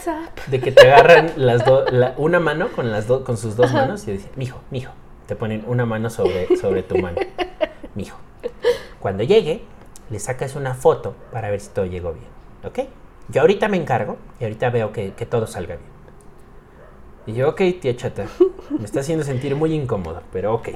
de que te agarran las dos, una mano con las dos, con sus dos manos y dice, mijo, mijo, te ponen una mano sobre, sobre tu mano, [LAUGHS] mijo. Cuando llegue, le sacas una foto para ver si todo llegó bien, ¿ok? Yo ahorita me encargo y ahorita veo que, que todo salga bien. Y yo, ok, tía chata, [LAUGHS] me está haciendo sentir muy incómodo, pero ok.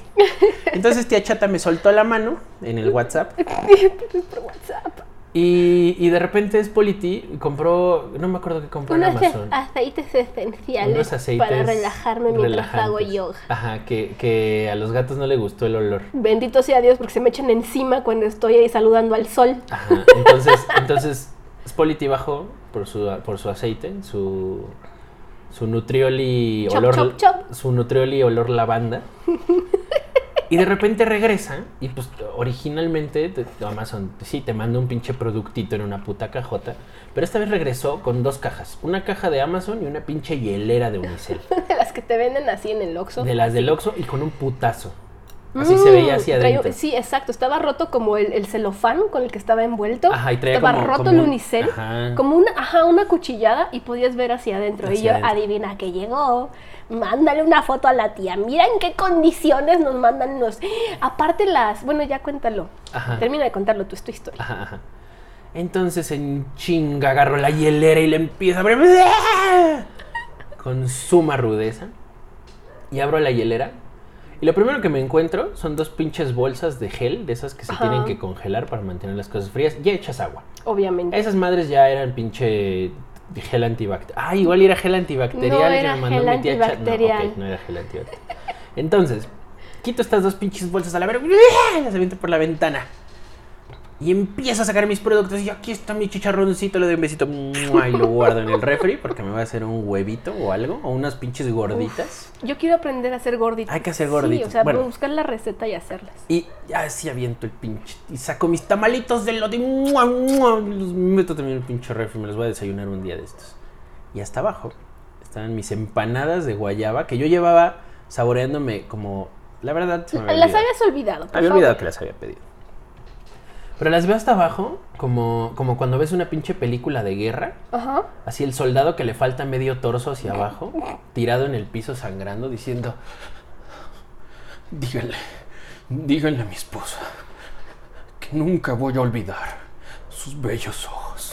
Entonces tía chata me soltó la mano en el WhatsApp [LAUGHS] por WhatsApp. Y, y de repente es Politi compró, no me acuerdo qué compró en Unos Amazon. aceites esenciales Unos aceites para relajarme mientras hago yoga. Ajá, que, que a los gatos no le gustó el olor. Bendito sea Dios porque se me echan encima cuando estoy ahí saludando al sol. Ajá, entonces, [LAUGHS] entonces Spolity bajó por su, por su aceite, su, su nutrioli Chop, olor, chop, chop. su nutrioli olor lavanda. [LAUGHS] Y de repente regresa y pues originalmente te- Amazon sí te manda un pinche productito en una puta cajota, pero esta vez regresó con dos cajas, una caja de Amazon y una pinche hielera de Unicel, [LAUGHS] De las que te venden así en el Oxxo. de las del Oxxo y con un putazo. Así se veía Mm, traía- adentro. sí, exacto. Estaba roto como el, el celofán con el que estaba envuelto. Ajá, y traía estaba como- roto como el un- unicel. ajá. Como una, ajá, una cuchillada y podías ver hacia adentro. y Hacia yo, adentro. adivina que llegó. Mándale una foto a la tía. Mira en qué condiciones nos mandan los. Aparte las. Bueno, ya cuéntalo. Ajá. Termina de contarlo tú, es tu historia. Ajá, ajá. Entonces en chinga agarro la hielera y le empiezo a abrir [LAUGHS] con suma rudeza. Y abro la hielera. Y lo primero que me encuentro son dos pinches bolsas de gel, de esas que se Ajá. tienen que congelar para mantener las cosas frías, ya hechas agua. Obviamente. Esas madres ya eran pinche gel antibacterial. Ah, igual era gel antibacterial. No que era me mandó gel mi tía antibacterial. No, ok, no era gel antibacterial. Entonces, quito estas dos pinches bolsas a la verga, las aviento por la ventana. Y empiezo a sacar mis productos. Y aquí está mi chicharroncito, le doy un besito. Y lo guardo en el refri porque me va a hacer un huevito o algo. O unas pinches gorditas. Yo quiero aprender a hacer gorditas. Hay que hacer Sí, gorditas. o sea, Bueno. buscar la receta y hacerlas. Y así aviento el pinche. Y saco mis tamalitos de lote. los meto también en el pinche refri. Me los voy a desayunar un día de estos. Y hasta abajo estaban mis empanadas de guayaba que yo llevaba saboreándome como. La verdad, se me había Las habías olvidado. por Había favor. olvidado que las había pedido. Pero las veo hasta abajo, como, como cuando ves una pinche película de guerra. Ajá. Así el soldado que le falta medio torso hacia abajo, tirado en el piso sangrando, diciendo, díganle, díganle a mi esposa que nunca voy a olvidar sus bellos ojos.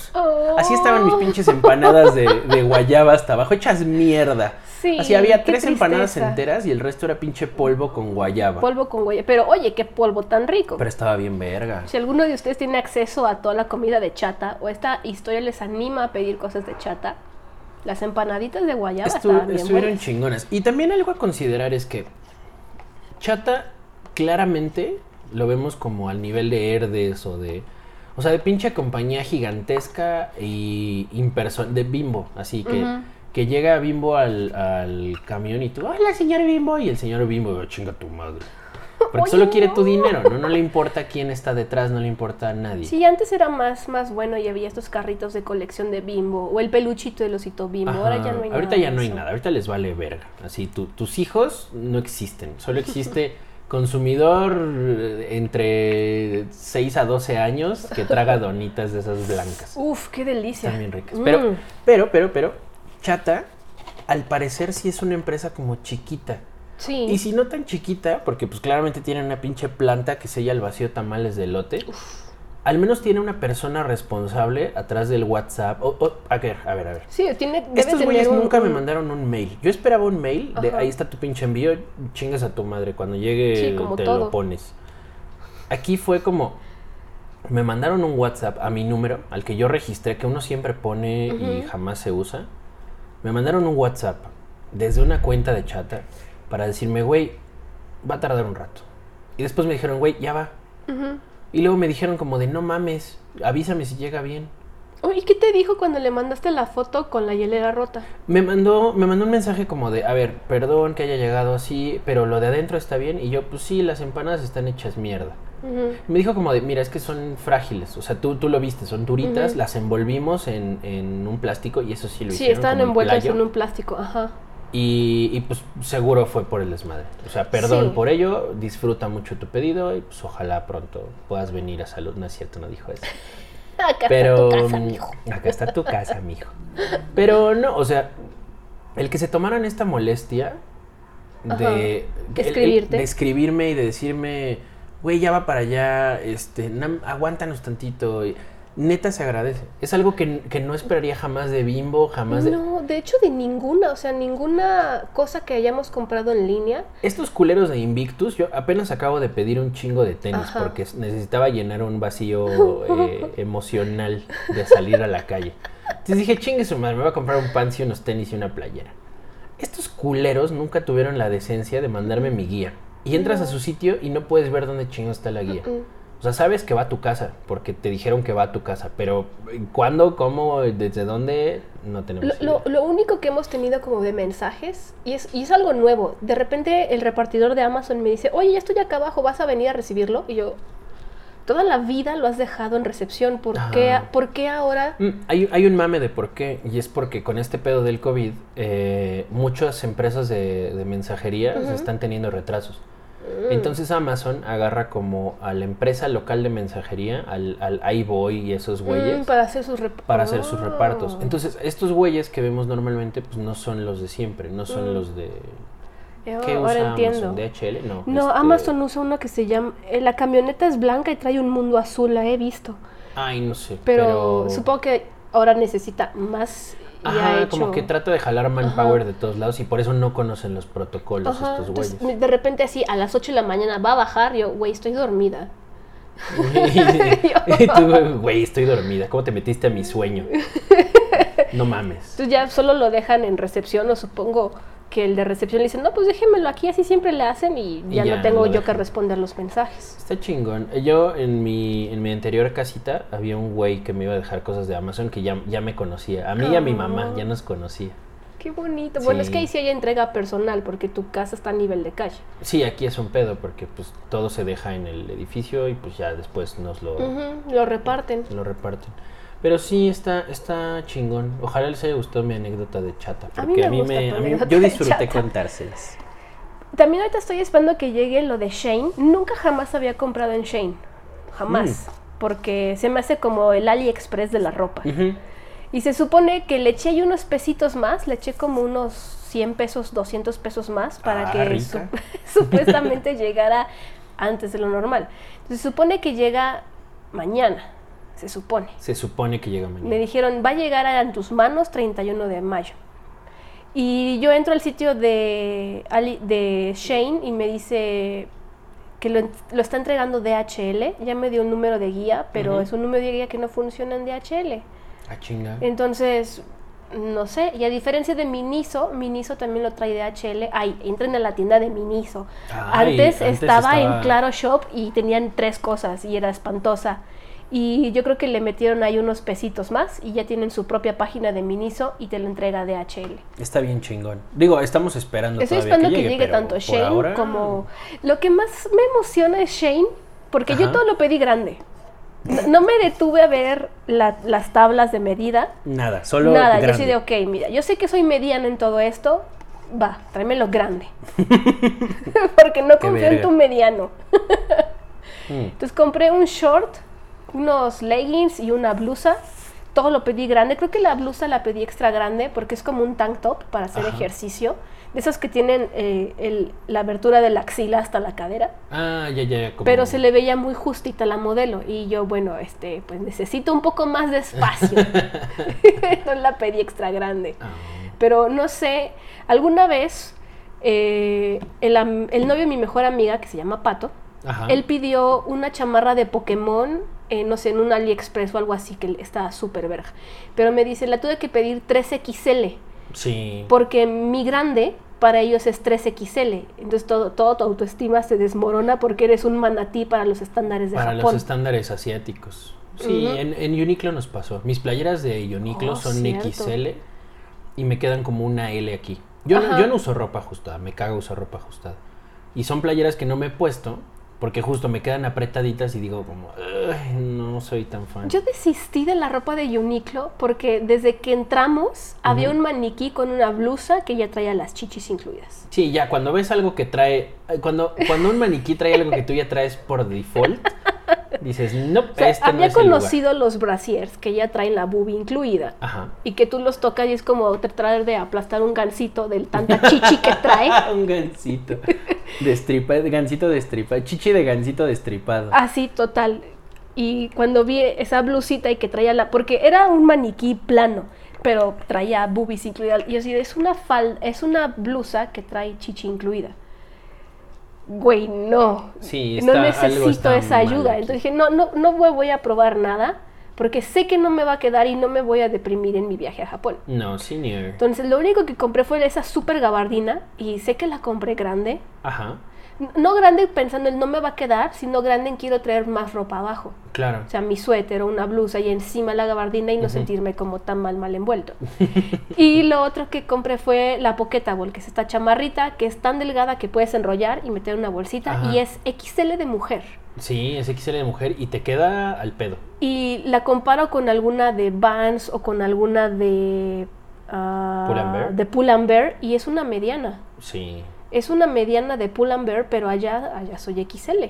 Así estaban mis pinches empanadas de, de guayaba hasta abajo, hechas mierda. Sí, Así había tres empanadas enteras y el resto era pinche polvo con guayaba. Polvo con huella. Pero oye, qué polvo tan rico. Pero estaba bien verga. Si alguno de ustedes tiene acceso a toda la comida de chata o esta historia les anima a pedir cosas de chata, las empanaditas de guayaba Estu- estaban bien estuvieron buenas. chingonas. Y también algo a considerar es que Chata claramente lo vemos como al nivel de Herdes o de... O sea, de pinche compañía gigantesca y de Bimbo. Así que, que llega Bimbo al, al camión y tú, hola señor Bimbo. Y el señor Bimbo, "Oh, chinga tu madre. Porque Oye, solo quiere no. tu dinero, ¿no? No le importa quién está detrás, no le importa a nadie. Sí, antes era más, más bueno y había estos carritos de colección de bimbo o el peluchito del osito bimbo. Ahora Ajá. ya no hay nada. Ahorita ya de no hay nada, ahorita les vale verga. Así, tu- tus hijos no existen. Solo [LAUGHS] existe consumidor eh, entre 6 a 12 años que traga [LAUGHS] donitas de esas blancas. Uf, qué delicia. Están bien ricas. Mm. Pero, pero, pero, pero, Chata, al parecer sí es una empresa como chiquita. sí. Y si no tan chiquita, porque pues claramente tienen una pinche planta que sella al vacío tamales de lote. Al menos tiene una persona responsable atrás del WhatsApp. O- o- a ver, a ver, a ver. Sí, tiene, debe Estos güeyes un- nunca me mandaron un mail. Yo esperaba un mail de ahí está tu pinche envío, chingas a tu madre. Cuando llegue Sí, te todo. lo pones. Aquí fue como. Me mandaron un WhatsApp a mi número, al que yo registré, que uno siempre pone y jamás se usa. Me mandaron un WhatsApp desde una cuenta de chata para decirme, güey, va a tardar un rato. Y después me dijeron, güey, ya va. Ujú. Y luego me dijeron como de, no mames, avísame si llega bien. Oye, ¿qué te dijo cuando le mandaste la foto con la hielera rota? Me mandó, me mandó un mensaje como de, a ver, perdón que haya llegado así, pero lo de adentro está bien. Y yo, pues sí, las empanadas están hechas mierda. Me dijo como de, mira, es que son frágiles. O sea, tú, tú lo viste, son duritas, las envolvimos en, en un plástico y eso sí lo Sí, hicieron. estaban como envueltas en un plástico, ajá. Y, y, pues seguro fue por el desmadre. O sea, perdón Sí. por ello, disfruta mucho tu pedido y pues ojalá pronto puedas venir a salud. No es cierto, no dijo eso. [LAUGHS] Acá Pero está tu casa, mm, mijo. acá está tu casa, mijo. Pero no, o sea, el que se tomaran esta molestia de, el- el- Escribirte. de escribirme y de decirme, güey, ya va para allá, este, aguántanos tantito. y neta se agradece. Es algo que, que no esperaría jamás de Bimbo, jamás de... No, de hecho de ninguna, o sea, ninguna cosa que hayamos comprado en línea. Estos culeros de Invictus, yo apenas acabo de pedir un chingo de tenis Ajá. porque necesitaba llenar un vacío [LAUGHS] eh, emocional de salir a la calle. Entonces dije, chingue su madre, me voy a comprar un pants y unos tenis y una playera. Estos culeros nunca tuvieron la decencia de mandarme mi guía. Y entras a su sitio y no puedes ver dónde chingo está la guía. O sea, sabes que va a tu casa, porque te dijeron que va a tu casa, pero eh, ¿cuándo, cómo, desde dónde? No tenemos Lo, lo- idea. lo único que hemos tenido como de mensajes, y es, y es algo nuevo, de repente el repartidor de Amazon me dice, oye, ya estoy acá abajo, ¿vas a venir a recibirlo? Y yo, toda la vida lo has dejado en recepción, ¿por, qué. ¿por qué ahora? Mm, Hay, hay un mame de por qué, y es porque con este pedo del COVID, eh, muchas empresas de, de mensajería Ujú. están teniendo retrasos. Mm, Entonces Amazon agarra como a la empresa local de mensajería, al, al iBoy y esos güeyes, mm, para hacer sus rep- para hacer sus Ah. repartos. Entonces, estos güeyes que vemos normalmente, pues no son los de siempre, no son Mm. los de... ¿Qué ahora usa entiendo. Amazon? ¿DHL? No. No, este- Amazon usa una que se llama, eh, la camioneta es blanca y trae un mundo azul, la he visto. Ay, no sé. Pero, supongo que ahora necesita más Ajá, hecho... como que trata de jalar manpower de todos lados y por eso no conocen los protocolos Ajá, estos entonces, güeyes. de repente así, a las 8 de la mañana va a bajar, yo, güey, estoy dormida. [LAUGHS] y tú, güey, estoy dormida. ¿Cómo te metiste a mi sueño? [LAUGHS] No mames. Entonces ya solo lo dejan en recepción o supongo que el de recepción le dice, no, pues déjemelo aquí, así siempre le hacen y Y ya, no tengo yo que responder los mensajes. Está chingón. Yo en mi, en mi anterior casita había un güey que me iba a dejar cosas de Amazon que ya, ya me conocía. A mí y a mi Ah. mamá ya nos conocía. Qué bonito. Bueno, es que ahí sí hay entrega personal porque tu casa está a nivel de calle. Sí, aquí es un pedo porque pues todo se deja en el edificio y pues ya después nos lo, lo reparten. lo reparten. Pero sí, está, está chingón. Ojalá les haya gustado mi anécdota de chata. A Porque mí me a mí- yo disfruté contárselas. También ahorita estoy esperando que llegue lo de Shane. Nunca jamás había comprado en Shane. Jamás. Mm. porque se me hace como el AliExpress de la ropa. Y se supone que le eché ahí unos pesitos más, le eché como unos 100 pesos, 200 pesos más para Ah, que su- [LAUGHS] supuestamente [LAUGHS] llegara antes de lo normal. Entonces se supone que llega mañana, se supone. Se supone que llega mañana. Me dijeron, va a llegar a tus manos 31 de mayo. Y yo entro al sitio de, Ali- de Shane y me dice que lo, lo está entregando DHL. Ya me dio un número de guía, pero es un número de guía que no funciona en DHL. Ah, chinga. Entonces, no sé. Y a diferencia de Miniso, Miniso también lo trae DHL. Ay, entren a la tienda de Miniso. Ay, antes, antes estaba, estaba- en Claro Shop y tenían tres cosas y era espantosa. Y yo creo que le metieron ahí unos pesitos más y ya tienen su propia página de Miniso y te lo entrega DHL. Está bien chingón. Digo, estamos esperando Estoy esperando que, llegue, tanto Shane ahora- como... Lo que más me emociona es Shane, porque yo todo lo pedí grande. No, no me detuve a ver la- las tablas de medida. Nada, solo Nada, yo soy de, ok, mira, yo sé que soy mediana en todo esto, va, tráemelo grande. [LAUGHS] [LAUGHS] Porque no confío en tu mediano. Mm. Entonces compré un short, unos leggings y una blusa. Todo lo pedí grande. Creo que la blusa la pedí extra grande porque es como un tank top para hacer Ajá. ejercicio. De esos que tienen eh, el- la abertura de la axila hasta la cadera. Ah, ya, ya, como... Pero se le veía muy justita la modelo. Y yo, bueno, este, pues necesito un poco más de espacio. [LAUGHS] [LAUGHS] no la pedí extra grande. Ah, Pero no sé, alguna vez eh, el novio de mi mejor amiga, que se llama Pato, Ajá. él pidió una chamarra de Pokémon, eh, no sé, en un AliExpress o algo así, que está súper verga. Pero me dice, la tuve que pedir 3XL, Sí. porque mi grande para ellos es 3XL. Entonces todo, todo tu autoestima se desmorona porque eres un manatí para los estándares de Para los Japón. estándares asiáticos. Sí, en, en Uniqlo nos pasó. Mis playeras de Uniqlo Oh, son cierto. XL y me quedan como una L aquí. Yo no, yo no uso ropa ajustada, me cago usar ropa ajustada. Y son playeras que no me he puesto porque justo me quedan apretaditas y digo como, "Ay, no soy tan fan. Yo desistí de la ropa de Uniqlo porque desde que entramos había un maniquí con una blusa que ya traía las chichis incluidas. Sí, ya, cuando ves algo que trae, cuando, cuando un maniquí trae algo que tú ya traes por default, dices, no, O sea, este no había es el lugar". conocido los brasiers que ya traen la boobie incluida. Ajá. Y que tú los tocas y es como tratar de aplastar un gansito del tanta chichi que trae. [LAUGHS] un gansito. Destripa, gansito destripado. Chichi de gansito destripado. Así, total. Y cuando vi esa blusita y que traía la... Porque era un maniquí plano, pero traía boobies incluidas. Y así, es una falda, es una blusa que trae chichi incluida. Güey, no. Sí, no está- algo necesito esa ayuda. aquí. Entonces dije, no, no, no voy a probar nada, porque sé que no me va a quedar y no me voy a deprimir en mi viaje a Japón. No, senior. Entonces lo único que compré fue esa super gabardina y sé que la compré grande. Ajá, No grande pensando en no me va a quedar, sino grande en quiero traer más ropa abajo. claro. O sea, mi suéter o una blusa y encima la gabardina y no sentirme como tan mal mal envuelto. [LAUGHS] y lo otro que compré fue la Pocketable, que es esta chamarrita que es tan delgada que puedes enrollar y meter en una bolsita Ajá. y es XL de mujer. Sí, es XL de mujer y te queda al pedo. Y la comparo con alguna de Vans o con alguna de... Pull&Bear. de Pull&Bear y es una mediana. Sí. Es una mediana de Pull&Bear, pero allá, allá soy XL.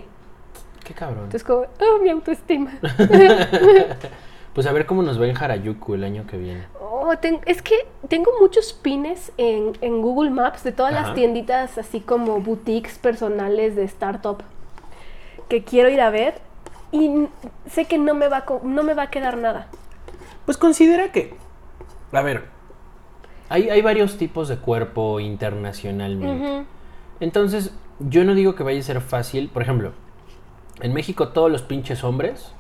Qué cabrón. Entonces como, oh, mi autoestima. [LAUGHS] Pues a ver cómo nos va en Harajuku el año que viene. Oh, ten- es que tengo muchos pines en, en Google Maps de todas Ajá. las tienditas, así como boutiques personales de startup que quiero ir a ver y sé que no me va a, no me va a quedar nada. Pues considera que. A ver. Hay, hay varios tipos de cuerpo internacionalmente. Entonces, yo no digo que vaya a ser fácil. Por ejemplo, en México todos los pinches hombres,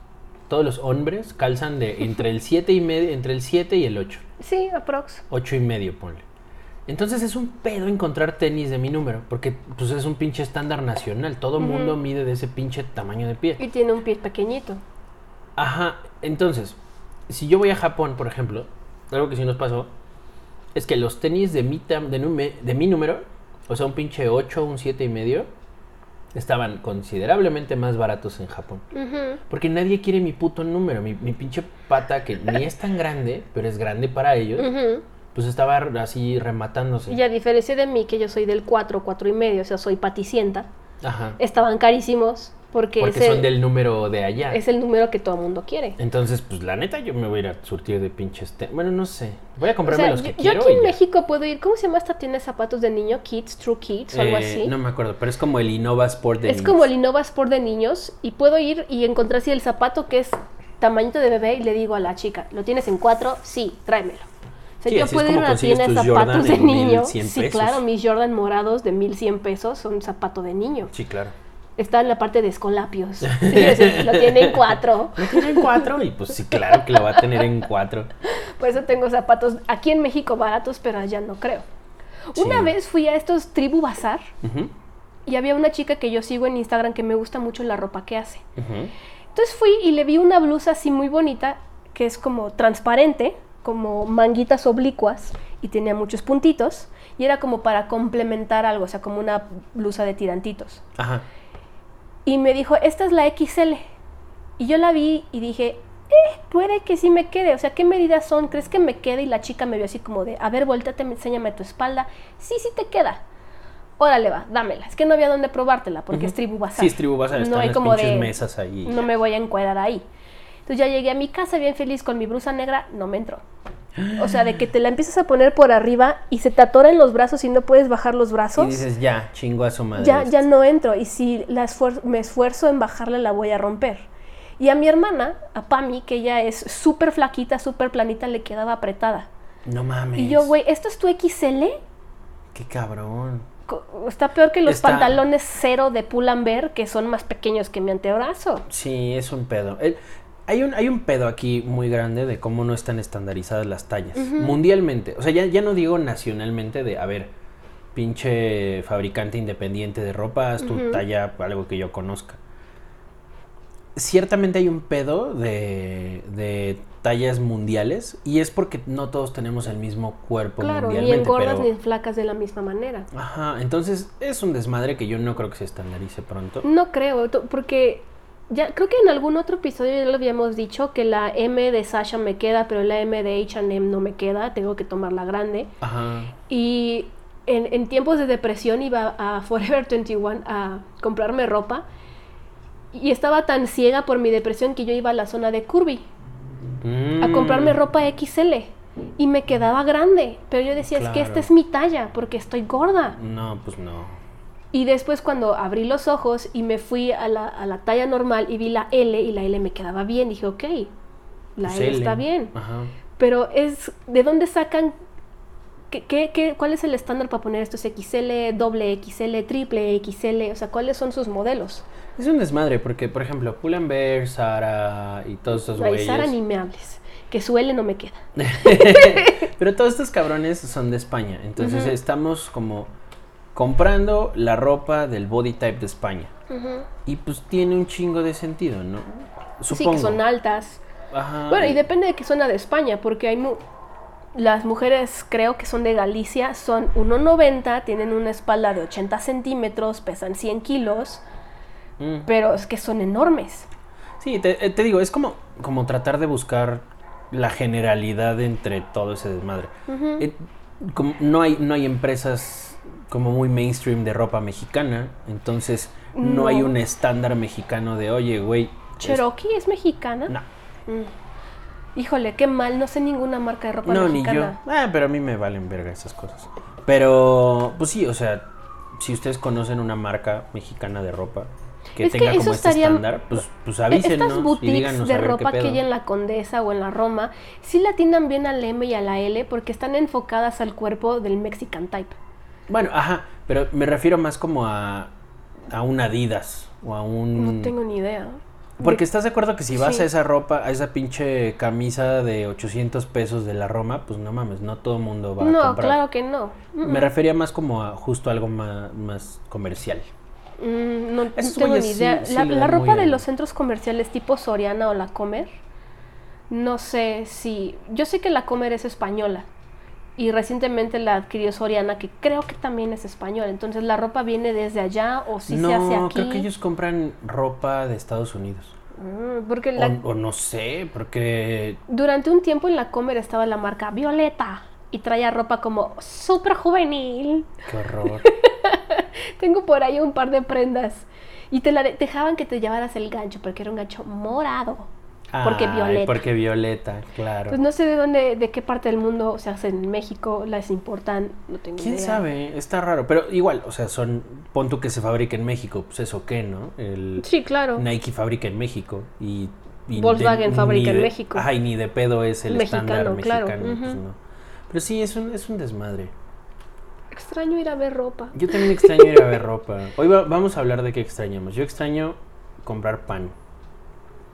todos los hombres calzan de [LAUGHS] entre el 7 y medio, entre el 7 y el 8. Sí, aprox. 8 y medio, ponle. Entonces es un pedo encontrar tenis de mi número, porque pues es un pinche estándar nacional. Todo mundo mide de ese pinche tamaño de pie. Y tiene un pie pequeñito. Ajá, entonces, si yo voy a Japón, por ejemplo, algo que sí nos pasó, es que los tenis de mi, tam- de, nume- de mi número, o sea, un pinche 8, un 7 y medio, estaban considerablemente más baratos en Japón. Porque nadie quiere mi puto número, mi, mi pinche pata que ni es tan grande, pero es grande para ellos, Ujú. pues estaba así rematándose. Y a diferencia de mí, que yo soy del 4, 4 y medio, o sea, soy paticienta, Ajá. estaban carísimos Porque, son del número de allá. es el número que todo mundo quiere. Entonces, pues la neta, yo me voy a ir a surtir de pinches. Bueno, no sé. Voy a O comprarme sea, los que yo, yo quiero. aquí y en ya. México puedo ir, ¿cómo se llama esta tienda de zapatos de niño? Kids, True Kids o algo Eh, así. No me acuerdo, pero es como el Innova Sport de es niños. como el Innova Sport de niños y puedo ir y encontrar si el zapato que es tamañito de bebé y le digo a la chica, ¿lo tienes en cuatro? Sí, tráemelo. O sea, Sí, yo puedo ir a una tienda de zapatos Jordan de niño. 1100 Sí, pesos. claro, mis Jordan morados de 1100 pesos son zapato de niño. Sí, claro. Está en la parte de escolapios. Lo tiene en cuatro. [LAUGHS] ¿Lo tiene en cuatro? Y pues sí, claro que lo va a tener en cuatro. Por eso tengo zapatos aquí en México baratos, pero allá no creo. Una vez fui a estos Tribu Bazar y había una chica que yo sigo en Instagram que me gusta mucho la ropa que hace. Entonces fui y le vi una blusa así muy bonita, que es como transparente, como manguitas oblicuas y tenía muchos puntitos. Y era como para complementar algo, o sea, como una blusa de tirantitos. Ajá. Y me dijo, esta es la XL. Y yo la vi y dije, eh, puede que sí me quede. O sea, ¿qué medidas son? ¿Crees que me quede? Y la chica me vio así como de, a ver, volteate, enséñame tu espalda. Sí, sí te queda. Órale, va, dámela. Es que no había dónde probártela porque es tribu bazar. Sí, es tribu bazar. No Están hay las como de, mesas ahí. no me voy a encuadrar ahí. Entonces ya llegué a mi casa bien feliz con mi blusa negra, no me entró. O sea, de que te la empiezas a poner por arriba y se te atora en los brazos y no puedes bajar los brazos. Y dices, ya, chingo a su madre. ya, ya no entro. Y si la esfuer- me esfuerzo en bajarla, la voy a romper. Y a mi hermana, a Pami, que ella es súper flaquita, súper planita, le quedaba apretada. No mames. Y yo, güey, ¿esto es tu XL? Qué cabrón. Está peor que los Está- pantalones cero de Pull&Bear, que son más pequeños que mi antebrazo. Sí, es un pedo. El- hay, un, hay un pedo aquí muy grande de cómo no están estandarizadas las tallas. Mundialmente. O sea, ya, ya no digo nacionalmente de, a ver, pinche fabricante independiente de ropa, haz tu talla, algo que yo conozca. Ciertamente hay un pedo de, de tallas mundiales y es porque no todos tenemos el mismo cuerpo Claro, ni mundialmente. en gordas pero- ni flacas de la misma manera. Ajá, entonces es un desmadre que yo no creo que se estandarice pronto. No creo, porque ya creo que en algún otro episodio ya lo habíamos dicho que la M de Sasha me queda, pero la M de H&M no me queda, tengo que tomar la grande. Ajá. Y en, en tiempos de depresión iba a Forever 21 a comprarme ropa y estaba tan ciega por mi depresión que yo iba a la zona de Curvy a Mm. comprarme ropa XL y me quedaba grande, pero yo decía, es que esta es mi talla porque estoy gorda. No, pues no. Y después cuando abrí los ojos y me fui a la, a la talla normal y vi la L y la L me quedaba bien, dije, ok, la L L. está bien. Ajá. Pero es, ¿de dónde sacan? ¿Qué, qué, qué- cuál es el estándar para poner estos XL, doble XL, triple XL? O sea, ¿cuáles son sus modelos? Es un desmadre porque, por ejemplo, Pull&Bear, Sara y todos estos Ay, güeyes. Sara, ni me hables. Que su L no me queda. [LAUGHS] Pero todos estos cabrones son de España. Entonces estamos como comprando la ropa del body type de España. Y pues tiene un chingo de sentido, ¿no? Sí, Supongo. que son altas. Ajá. Bueno, y depende de qué zona de España, porque hay mu- las mujeres, creo que son de Galicia, son 1,90, tienen una espalda de 80 centímetros, pesan 100 kilos, Mm. pero es que son enormes. Sí, te, eh, te digo, es como, como tratar de buscar la generalidad entre todo ese desmadre. Eh, como no, hay, no hay empresas como muy mainstream de ropa mexicana, entonces no, hay un estándar mexicano de, oye, güey. ¿Cherokee es mexicana? No, Híjole, qué mal, no sé ninguna marca de ropa no, ni yo. mexicana. Ah, pero a mí me valen verga esas cosas. Pero, pues sí, o sea, si ustedes conocen una marca mexicana de ropa que Es tenga como este estándar, pues, pues avísenos Estas y boutiques díganos de ropa que hay en la Condesa o en la Roma, sí la atinan bien al M y a la L porque están enfocadas al cuerpo del Mexican type. Bueno, ajá, pero me refiero más como a, a un Adidas o a un... No tengo ni idea. Porque estás de acuerdo que si vas Sí. a esa ropa, a esa pinche camisa de 800 pesos de la Roma, pues no mames, no todo mundo va a No, comprar. claro que no. Mm, Me refería más como a justo algo más, más comercial. mm, no, no Esos tengo ni idea. sí la ropa de los centros comerciales tipo Soriana o la Comer, no sé si... Yo sé que la Comer es española y recientemente la adquirió Soriana, que creo que también es española. Entonces la ropa viene desde allá o si no, se hace aquí. creo que ellos compran ropa de Estados Unidos. Mm, porque la- O, o no sé, porque... Durante un tiempo en la Comer estaba la marca Violeta y traía ropa como súper juvenil. Qué horror. [LAUGHS] Tengo por ahí un par de prendas. Y te la de- dejaban que te llevaras el gancho, porque era un gancho morado. Porque Ay, violeta. Porque violeta, claro. Pues no sé de dónde, de qué parte del mundo se hacen en México, las importan, no tengo ¿Quién idea. sabe? Está raro. Pero igual, o sea, son. Pon tú que se fabrica en México. Pues eso qué, ¿no? El Sí, claro. Nike fabrica en México. Y. y Volkswagen de- fabrica en México. Ajá, y ni de pedo es el Mexicano, estándar claro, mexicano. pues no. Pero sí, es un, es un desmadre. Extraño ir a ver ropa. Yo también extraño ir a ver ropa. [LAUGHS] Hoy va- vamos a hablar de qué extrañamos. Yo extraño comprar pan.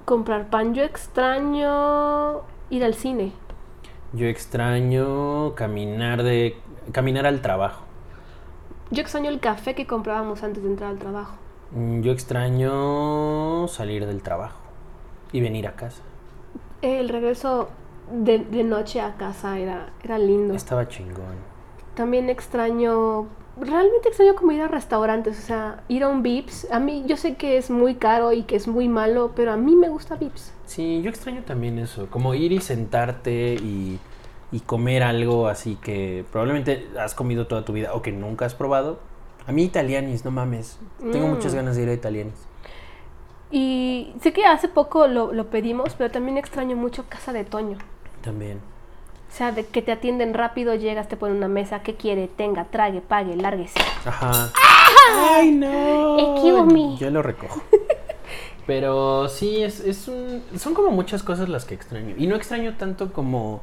Comprar pan. Yo extraño ir al cine. Yo extraño caminar de caminar al trabajo. Yo extraño el café que comprábamos antes de entrar al trabajo. Mm, Yo extraño salir del trabajo y venir a casa. El regreso de, de noche a casa era, era lindo. Estaba chingón. También extraño, realmente extraño como ir a restaurantes, o sea, ir a un Vips. A mí, yo sé que es muy caro y que es muy malo, pero a mí me gusta Vips. Sí, yo extraño también eso, como ir y sentarte y, y comer algo así que probablemente has comido toda tu vida o que nunca has probado. A mí italianis, no mames. Tengo Mm. muchas ganas de ir a italianis. Y sé que hace poco lo, lo pedimos, pero también extraño mucho Casa de Toño. También. O sea, de que te atienden rápido, llegas, te ponen una mesa, ¿qué quiere? Tenga, trague, pague, lárguese. Ajá. ¡Ay, no! Excuse me. Yo lo recojo. [LAUGHS] Pero sí, es, es un, son como muchas cosas las que extraño. Y no extraño tanto como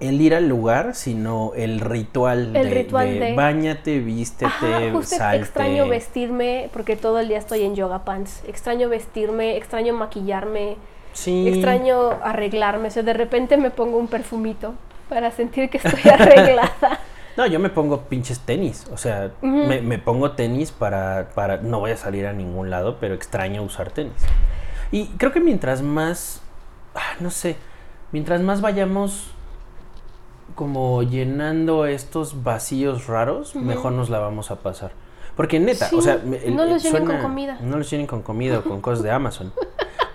el ir al lugar, sino el ritual, El de, ritual de de- bañate, vístete, Ajá, justo salte. extraño vestirme porque todo el día estoy en yoga pants. Extraño vestirme, extraño maquillarme, Sí. extraño arreglarme. O sea, de repente me pongo un perfumito para sentir que estoy [LAUGHS] arreglada. No, yo me pongo pinches tenis. O sea, me, me pongo tenis para, para. No voy a salir a ningún lado, pero extraño usar tenis. Y creo que mientras más. ah, no sé. Mientras más vayamos como llenando estos vacíos raros, mejor nos la vamos a pasar. Porque neta, Sí, o sea, me- no los llenen con comida. No los llenen con comida o con [LAUGHS] cosas de Amazon.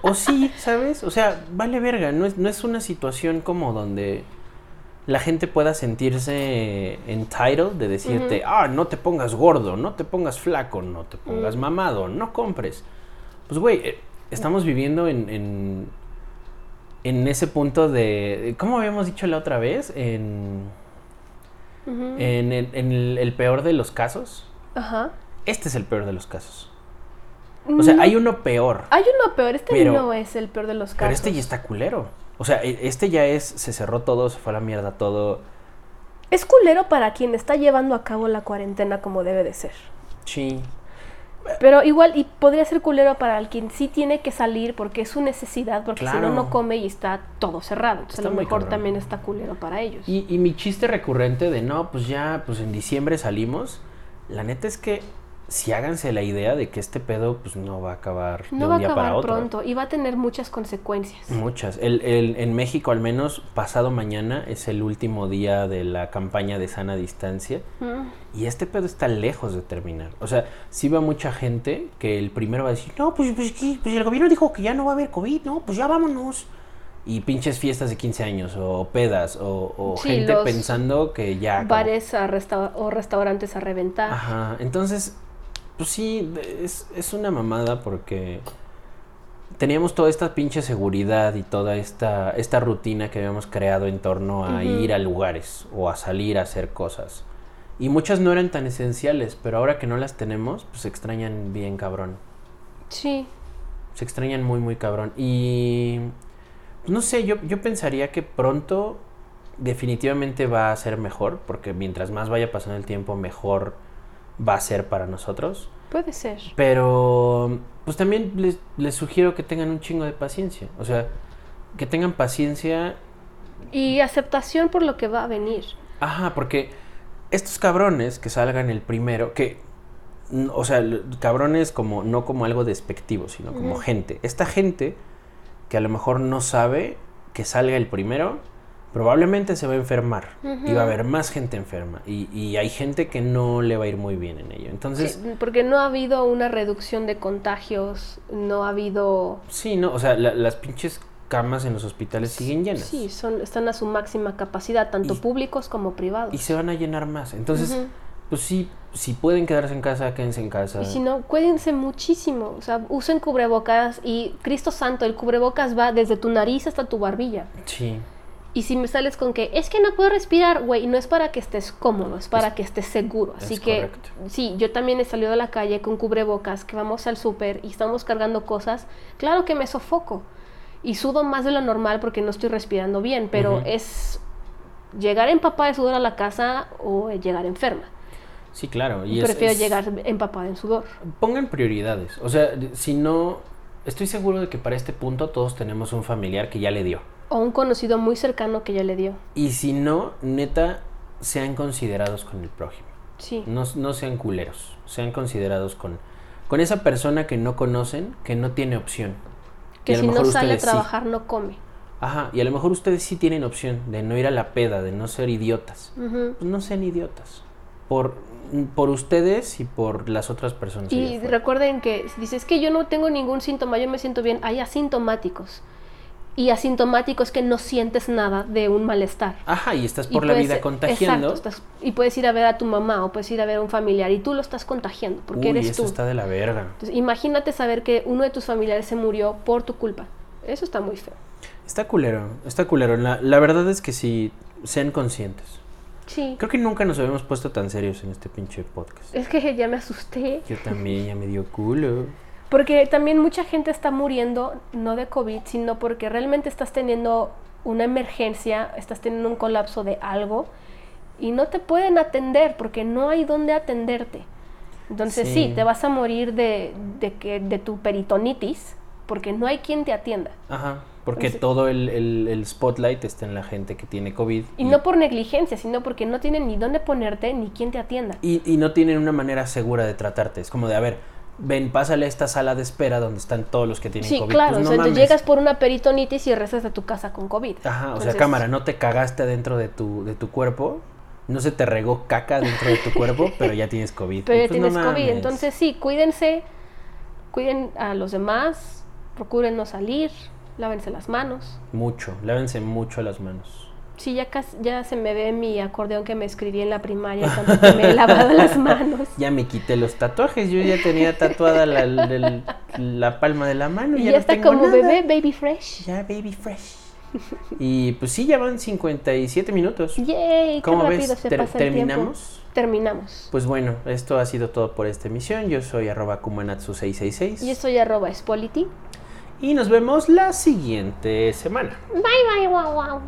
O sí, ¿sabes? O sea, vale verga. No es, no es una situación como donde la gente pueda sentirse entitled de decirte, ah, no te pongas gordo, no te pongas flaco, no te pongas Mm. mamado, no compres. Pues, güey, eh, estamos viviendo en, en, en ese punto de, ¿cómo habíamos dicho la otra vez? En, en, el, en el- el peor de los casos. Ajá. Este es el peor de los casos. O sea, No, hay uno peor. hay uno peor. Este pero- no es el peor de los casos. Pero este ya está culero. O sea, e- este ya es, se cerró todo, se fue a la mierda todo. Es culero para quien está llevando a cabo la cuarentena como debe de ser. Sí. Pero igual, y podría ser culero para quien sí tiene que salir porque es su necesidad, porque si no, no come y está todo cerrado. Entonces Está a lo mejor cabrón. también está culero para ellos. Y, y mi chiste recurrente de no, pues ya, pues en diciembre salimos. La neta es que si háganse la idea de que este pedo, pues no va a acabar de no un va a día para acabar otro. pronto y va a tener muchas consecuencias. Muchas. El, el- en México, al menos, pasado mañana es el último día de la campaña de sana distancia. Mm. Y este pedo está lejos de terminar. O sea, sí va mucha gente que el primero va a decir, no, pues, pues. Pues el gobierno dijo que ya no va a haber COVID, no, pues ya vámonos. Y pinches fiestas de 15 años, o pedas, o, o Sí, gente pensando que ya... Bares a resta- o restaurantes a reventar. Ajá, entonces, pues sí, es, es una mamada porque teníamos toda esta pinche seguridad y toda esta, esta rutina que habíamos creado en torno a ir a lugares o a salir a hacer cosas. Y muchas no eran tan esenciales, pero ahora que no las tenemos, pues se extrañan bien cabrón. Sí. Se extrañan muy, muy cabrón. Y pues, no sé, yo, yo pensaría que pronto definitivamente va a ser mejor, porque mientras más vaya pasando el tiempo, mejor va a ser para nosotros. Puede ser. Pero pues también les, les sugiero que tengan un chingo de paciencia. O sea, que tengan paciencia. Y aceptación por lo que va a venir. Ajá, porque estos cabrones que salgan el primero, que, o sea, cabrones como, no como algo despectivo, sino como gente. Esta gente que a lo mejor no sabe que salga el primero, probablemente se va a enfermar. Y va a haber más gente enferma. Y, y hay gente que no le va a ir muy bien en ello. Entonces, Sí, porque no ha habido una reducción de contagios, no ha habido... sí, no, o sea, la- las pinches camas en los hospitales siguen llenas. Sí, son, están a su máxima capacidad, tanto Y- públicos como privados. y se van a llenar más. Entonces. Pues sí, si pueden quedarse en casa, quédense en casa. Y si no, cuídense muchísimo. O sea, usen cubrebocas y Cristo Santo, el cubrebocas va desde tu nariz hasta tu barbilla. Sí. Y si me sales con que es que no puedo respirar, güey, no es para que estés cómodo, es para Es- que estés seguro. Así es que correcto. sí, yo también he salido a la calle con cubrebocas, que vamos al súper y estamos cargando cosas. Claro que me sofoco y sudo más de lo normal porque no estoy respirando bien, pero es llegar empapada de sudor a la casa o llegar enferma. Sí, claro. Y Prefiero es- llegar empapada en sudor. Pongan prioridades. O sea, si no, estoy seguro de que para este punto todos tenemos un familiar que ya le dio. O un conocido muy cercano que ya le dio. Y si no, neta, sean considerados con el prójimo. Sí. No, no sean culeros. Sean considerados con, con esa persona que no conocen, que no tiene opción. Que si no sale a ustedes sí. trabajar no come. Ajá, y a lo mejor ustedes sí tienen opción de no ir a la peda, de no ser idiotas. Pues no sean idiotas. Por, por ustedes y por las otras personas. Y recuerden que si dices que yo no tengo ningún síntoma, yo me siento bien, hay asintomáticos. Y asintomáticos que no sientes nada de un malestar. Ajá, y estás Y por la puedes- vida contagiando. Exacto, estás- y puedes ir a ver a tu mamá o puedes ir a ver a un familiar y tú lo estás contagiando porque Uy, eres eso tú. está de la verga. Entonces, imagínate saber que uno de tus familiares se murió por tu culpa. Eso está muy feo. Está culero, está culero. La, la verdad es que sí, sean conscientes. Sí. Creo que nunca nos habíamos puesto tan serios en este pinche podcast. Es que ya me asusté. Yo también, ya me dio culo. Porque también mucha gente está muriendo, no de COVID, sino porque realmente estás teniendo una emergencia, estás teniendo un colapso de algo y no te pueden atender porque no hay dónde atenderte. Entonces sí, Sí. te vas a morir de, de, que, de tu peritonitis porque no hay quien te atienda. Ajá, porque Entonces- todo el, el- el spotlight está en la gente que tiene COVID. Y no por negligencia, sino porque no tienen ni dónde ponerte ni quien te atienda. y, y no tienen una manera segura de tratarte. Es como de, a ver, ven, pásale a esta sala de espera donde están todos los que tienen Sí, COVID. claro, Pues o sea, llegas por una peritonitis y rezas de tu casa con COVID. Ajá, o sea, cámara, no te cagaste adentro de tu, de tu cuerpo, no se te regó caca dentro de tu cuerpo, [LAUGHS] pero ya tienes COVID. Pero ya Pues no tienes COVID. mames. Entonces sí, cuídense, cuiden a los demás, procuren no salir, lávense las manos. Mucho, lávense mucho las manos. Sí, ya, casi- ya se me ve mi acordeón que me escribí en la primaria, tanto que me he lavado las [LAUGHS] manos. Ya me quité los tatuajes, yo ya tenía tatuada la, palma de la mano. Y ya ya no está tengo como nada. bebé, baby fresh. Ya, baby fresh. Y pues sí, ya van 57 minutos. Yay, ¿Cómo ves? se Ter- pasa el tiempo. ¿Terminamos? Terminamos. Pues bueno, esto ha sido todo por esta emisión. Yo soy arroba kumanatsu666. Yo soy arroba Spolity. Y nos vemos la siguiente semana. Bye bye, wow wow.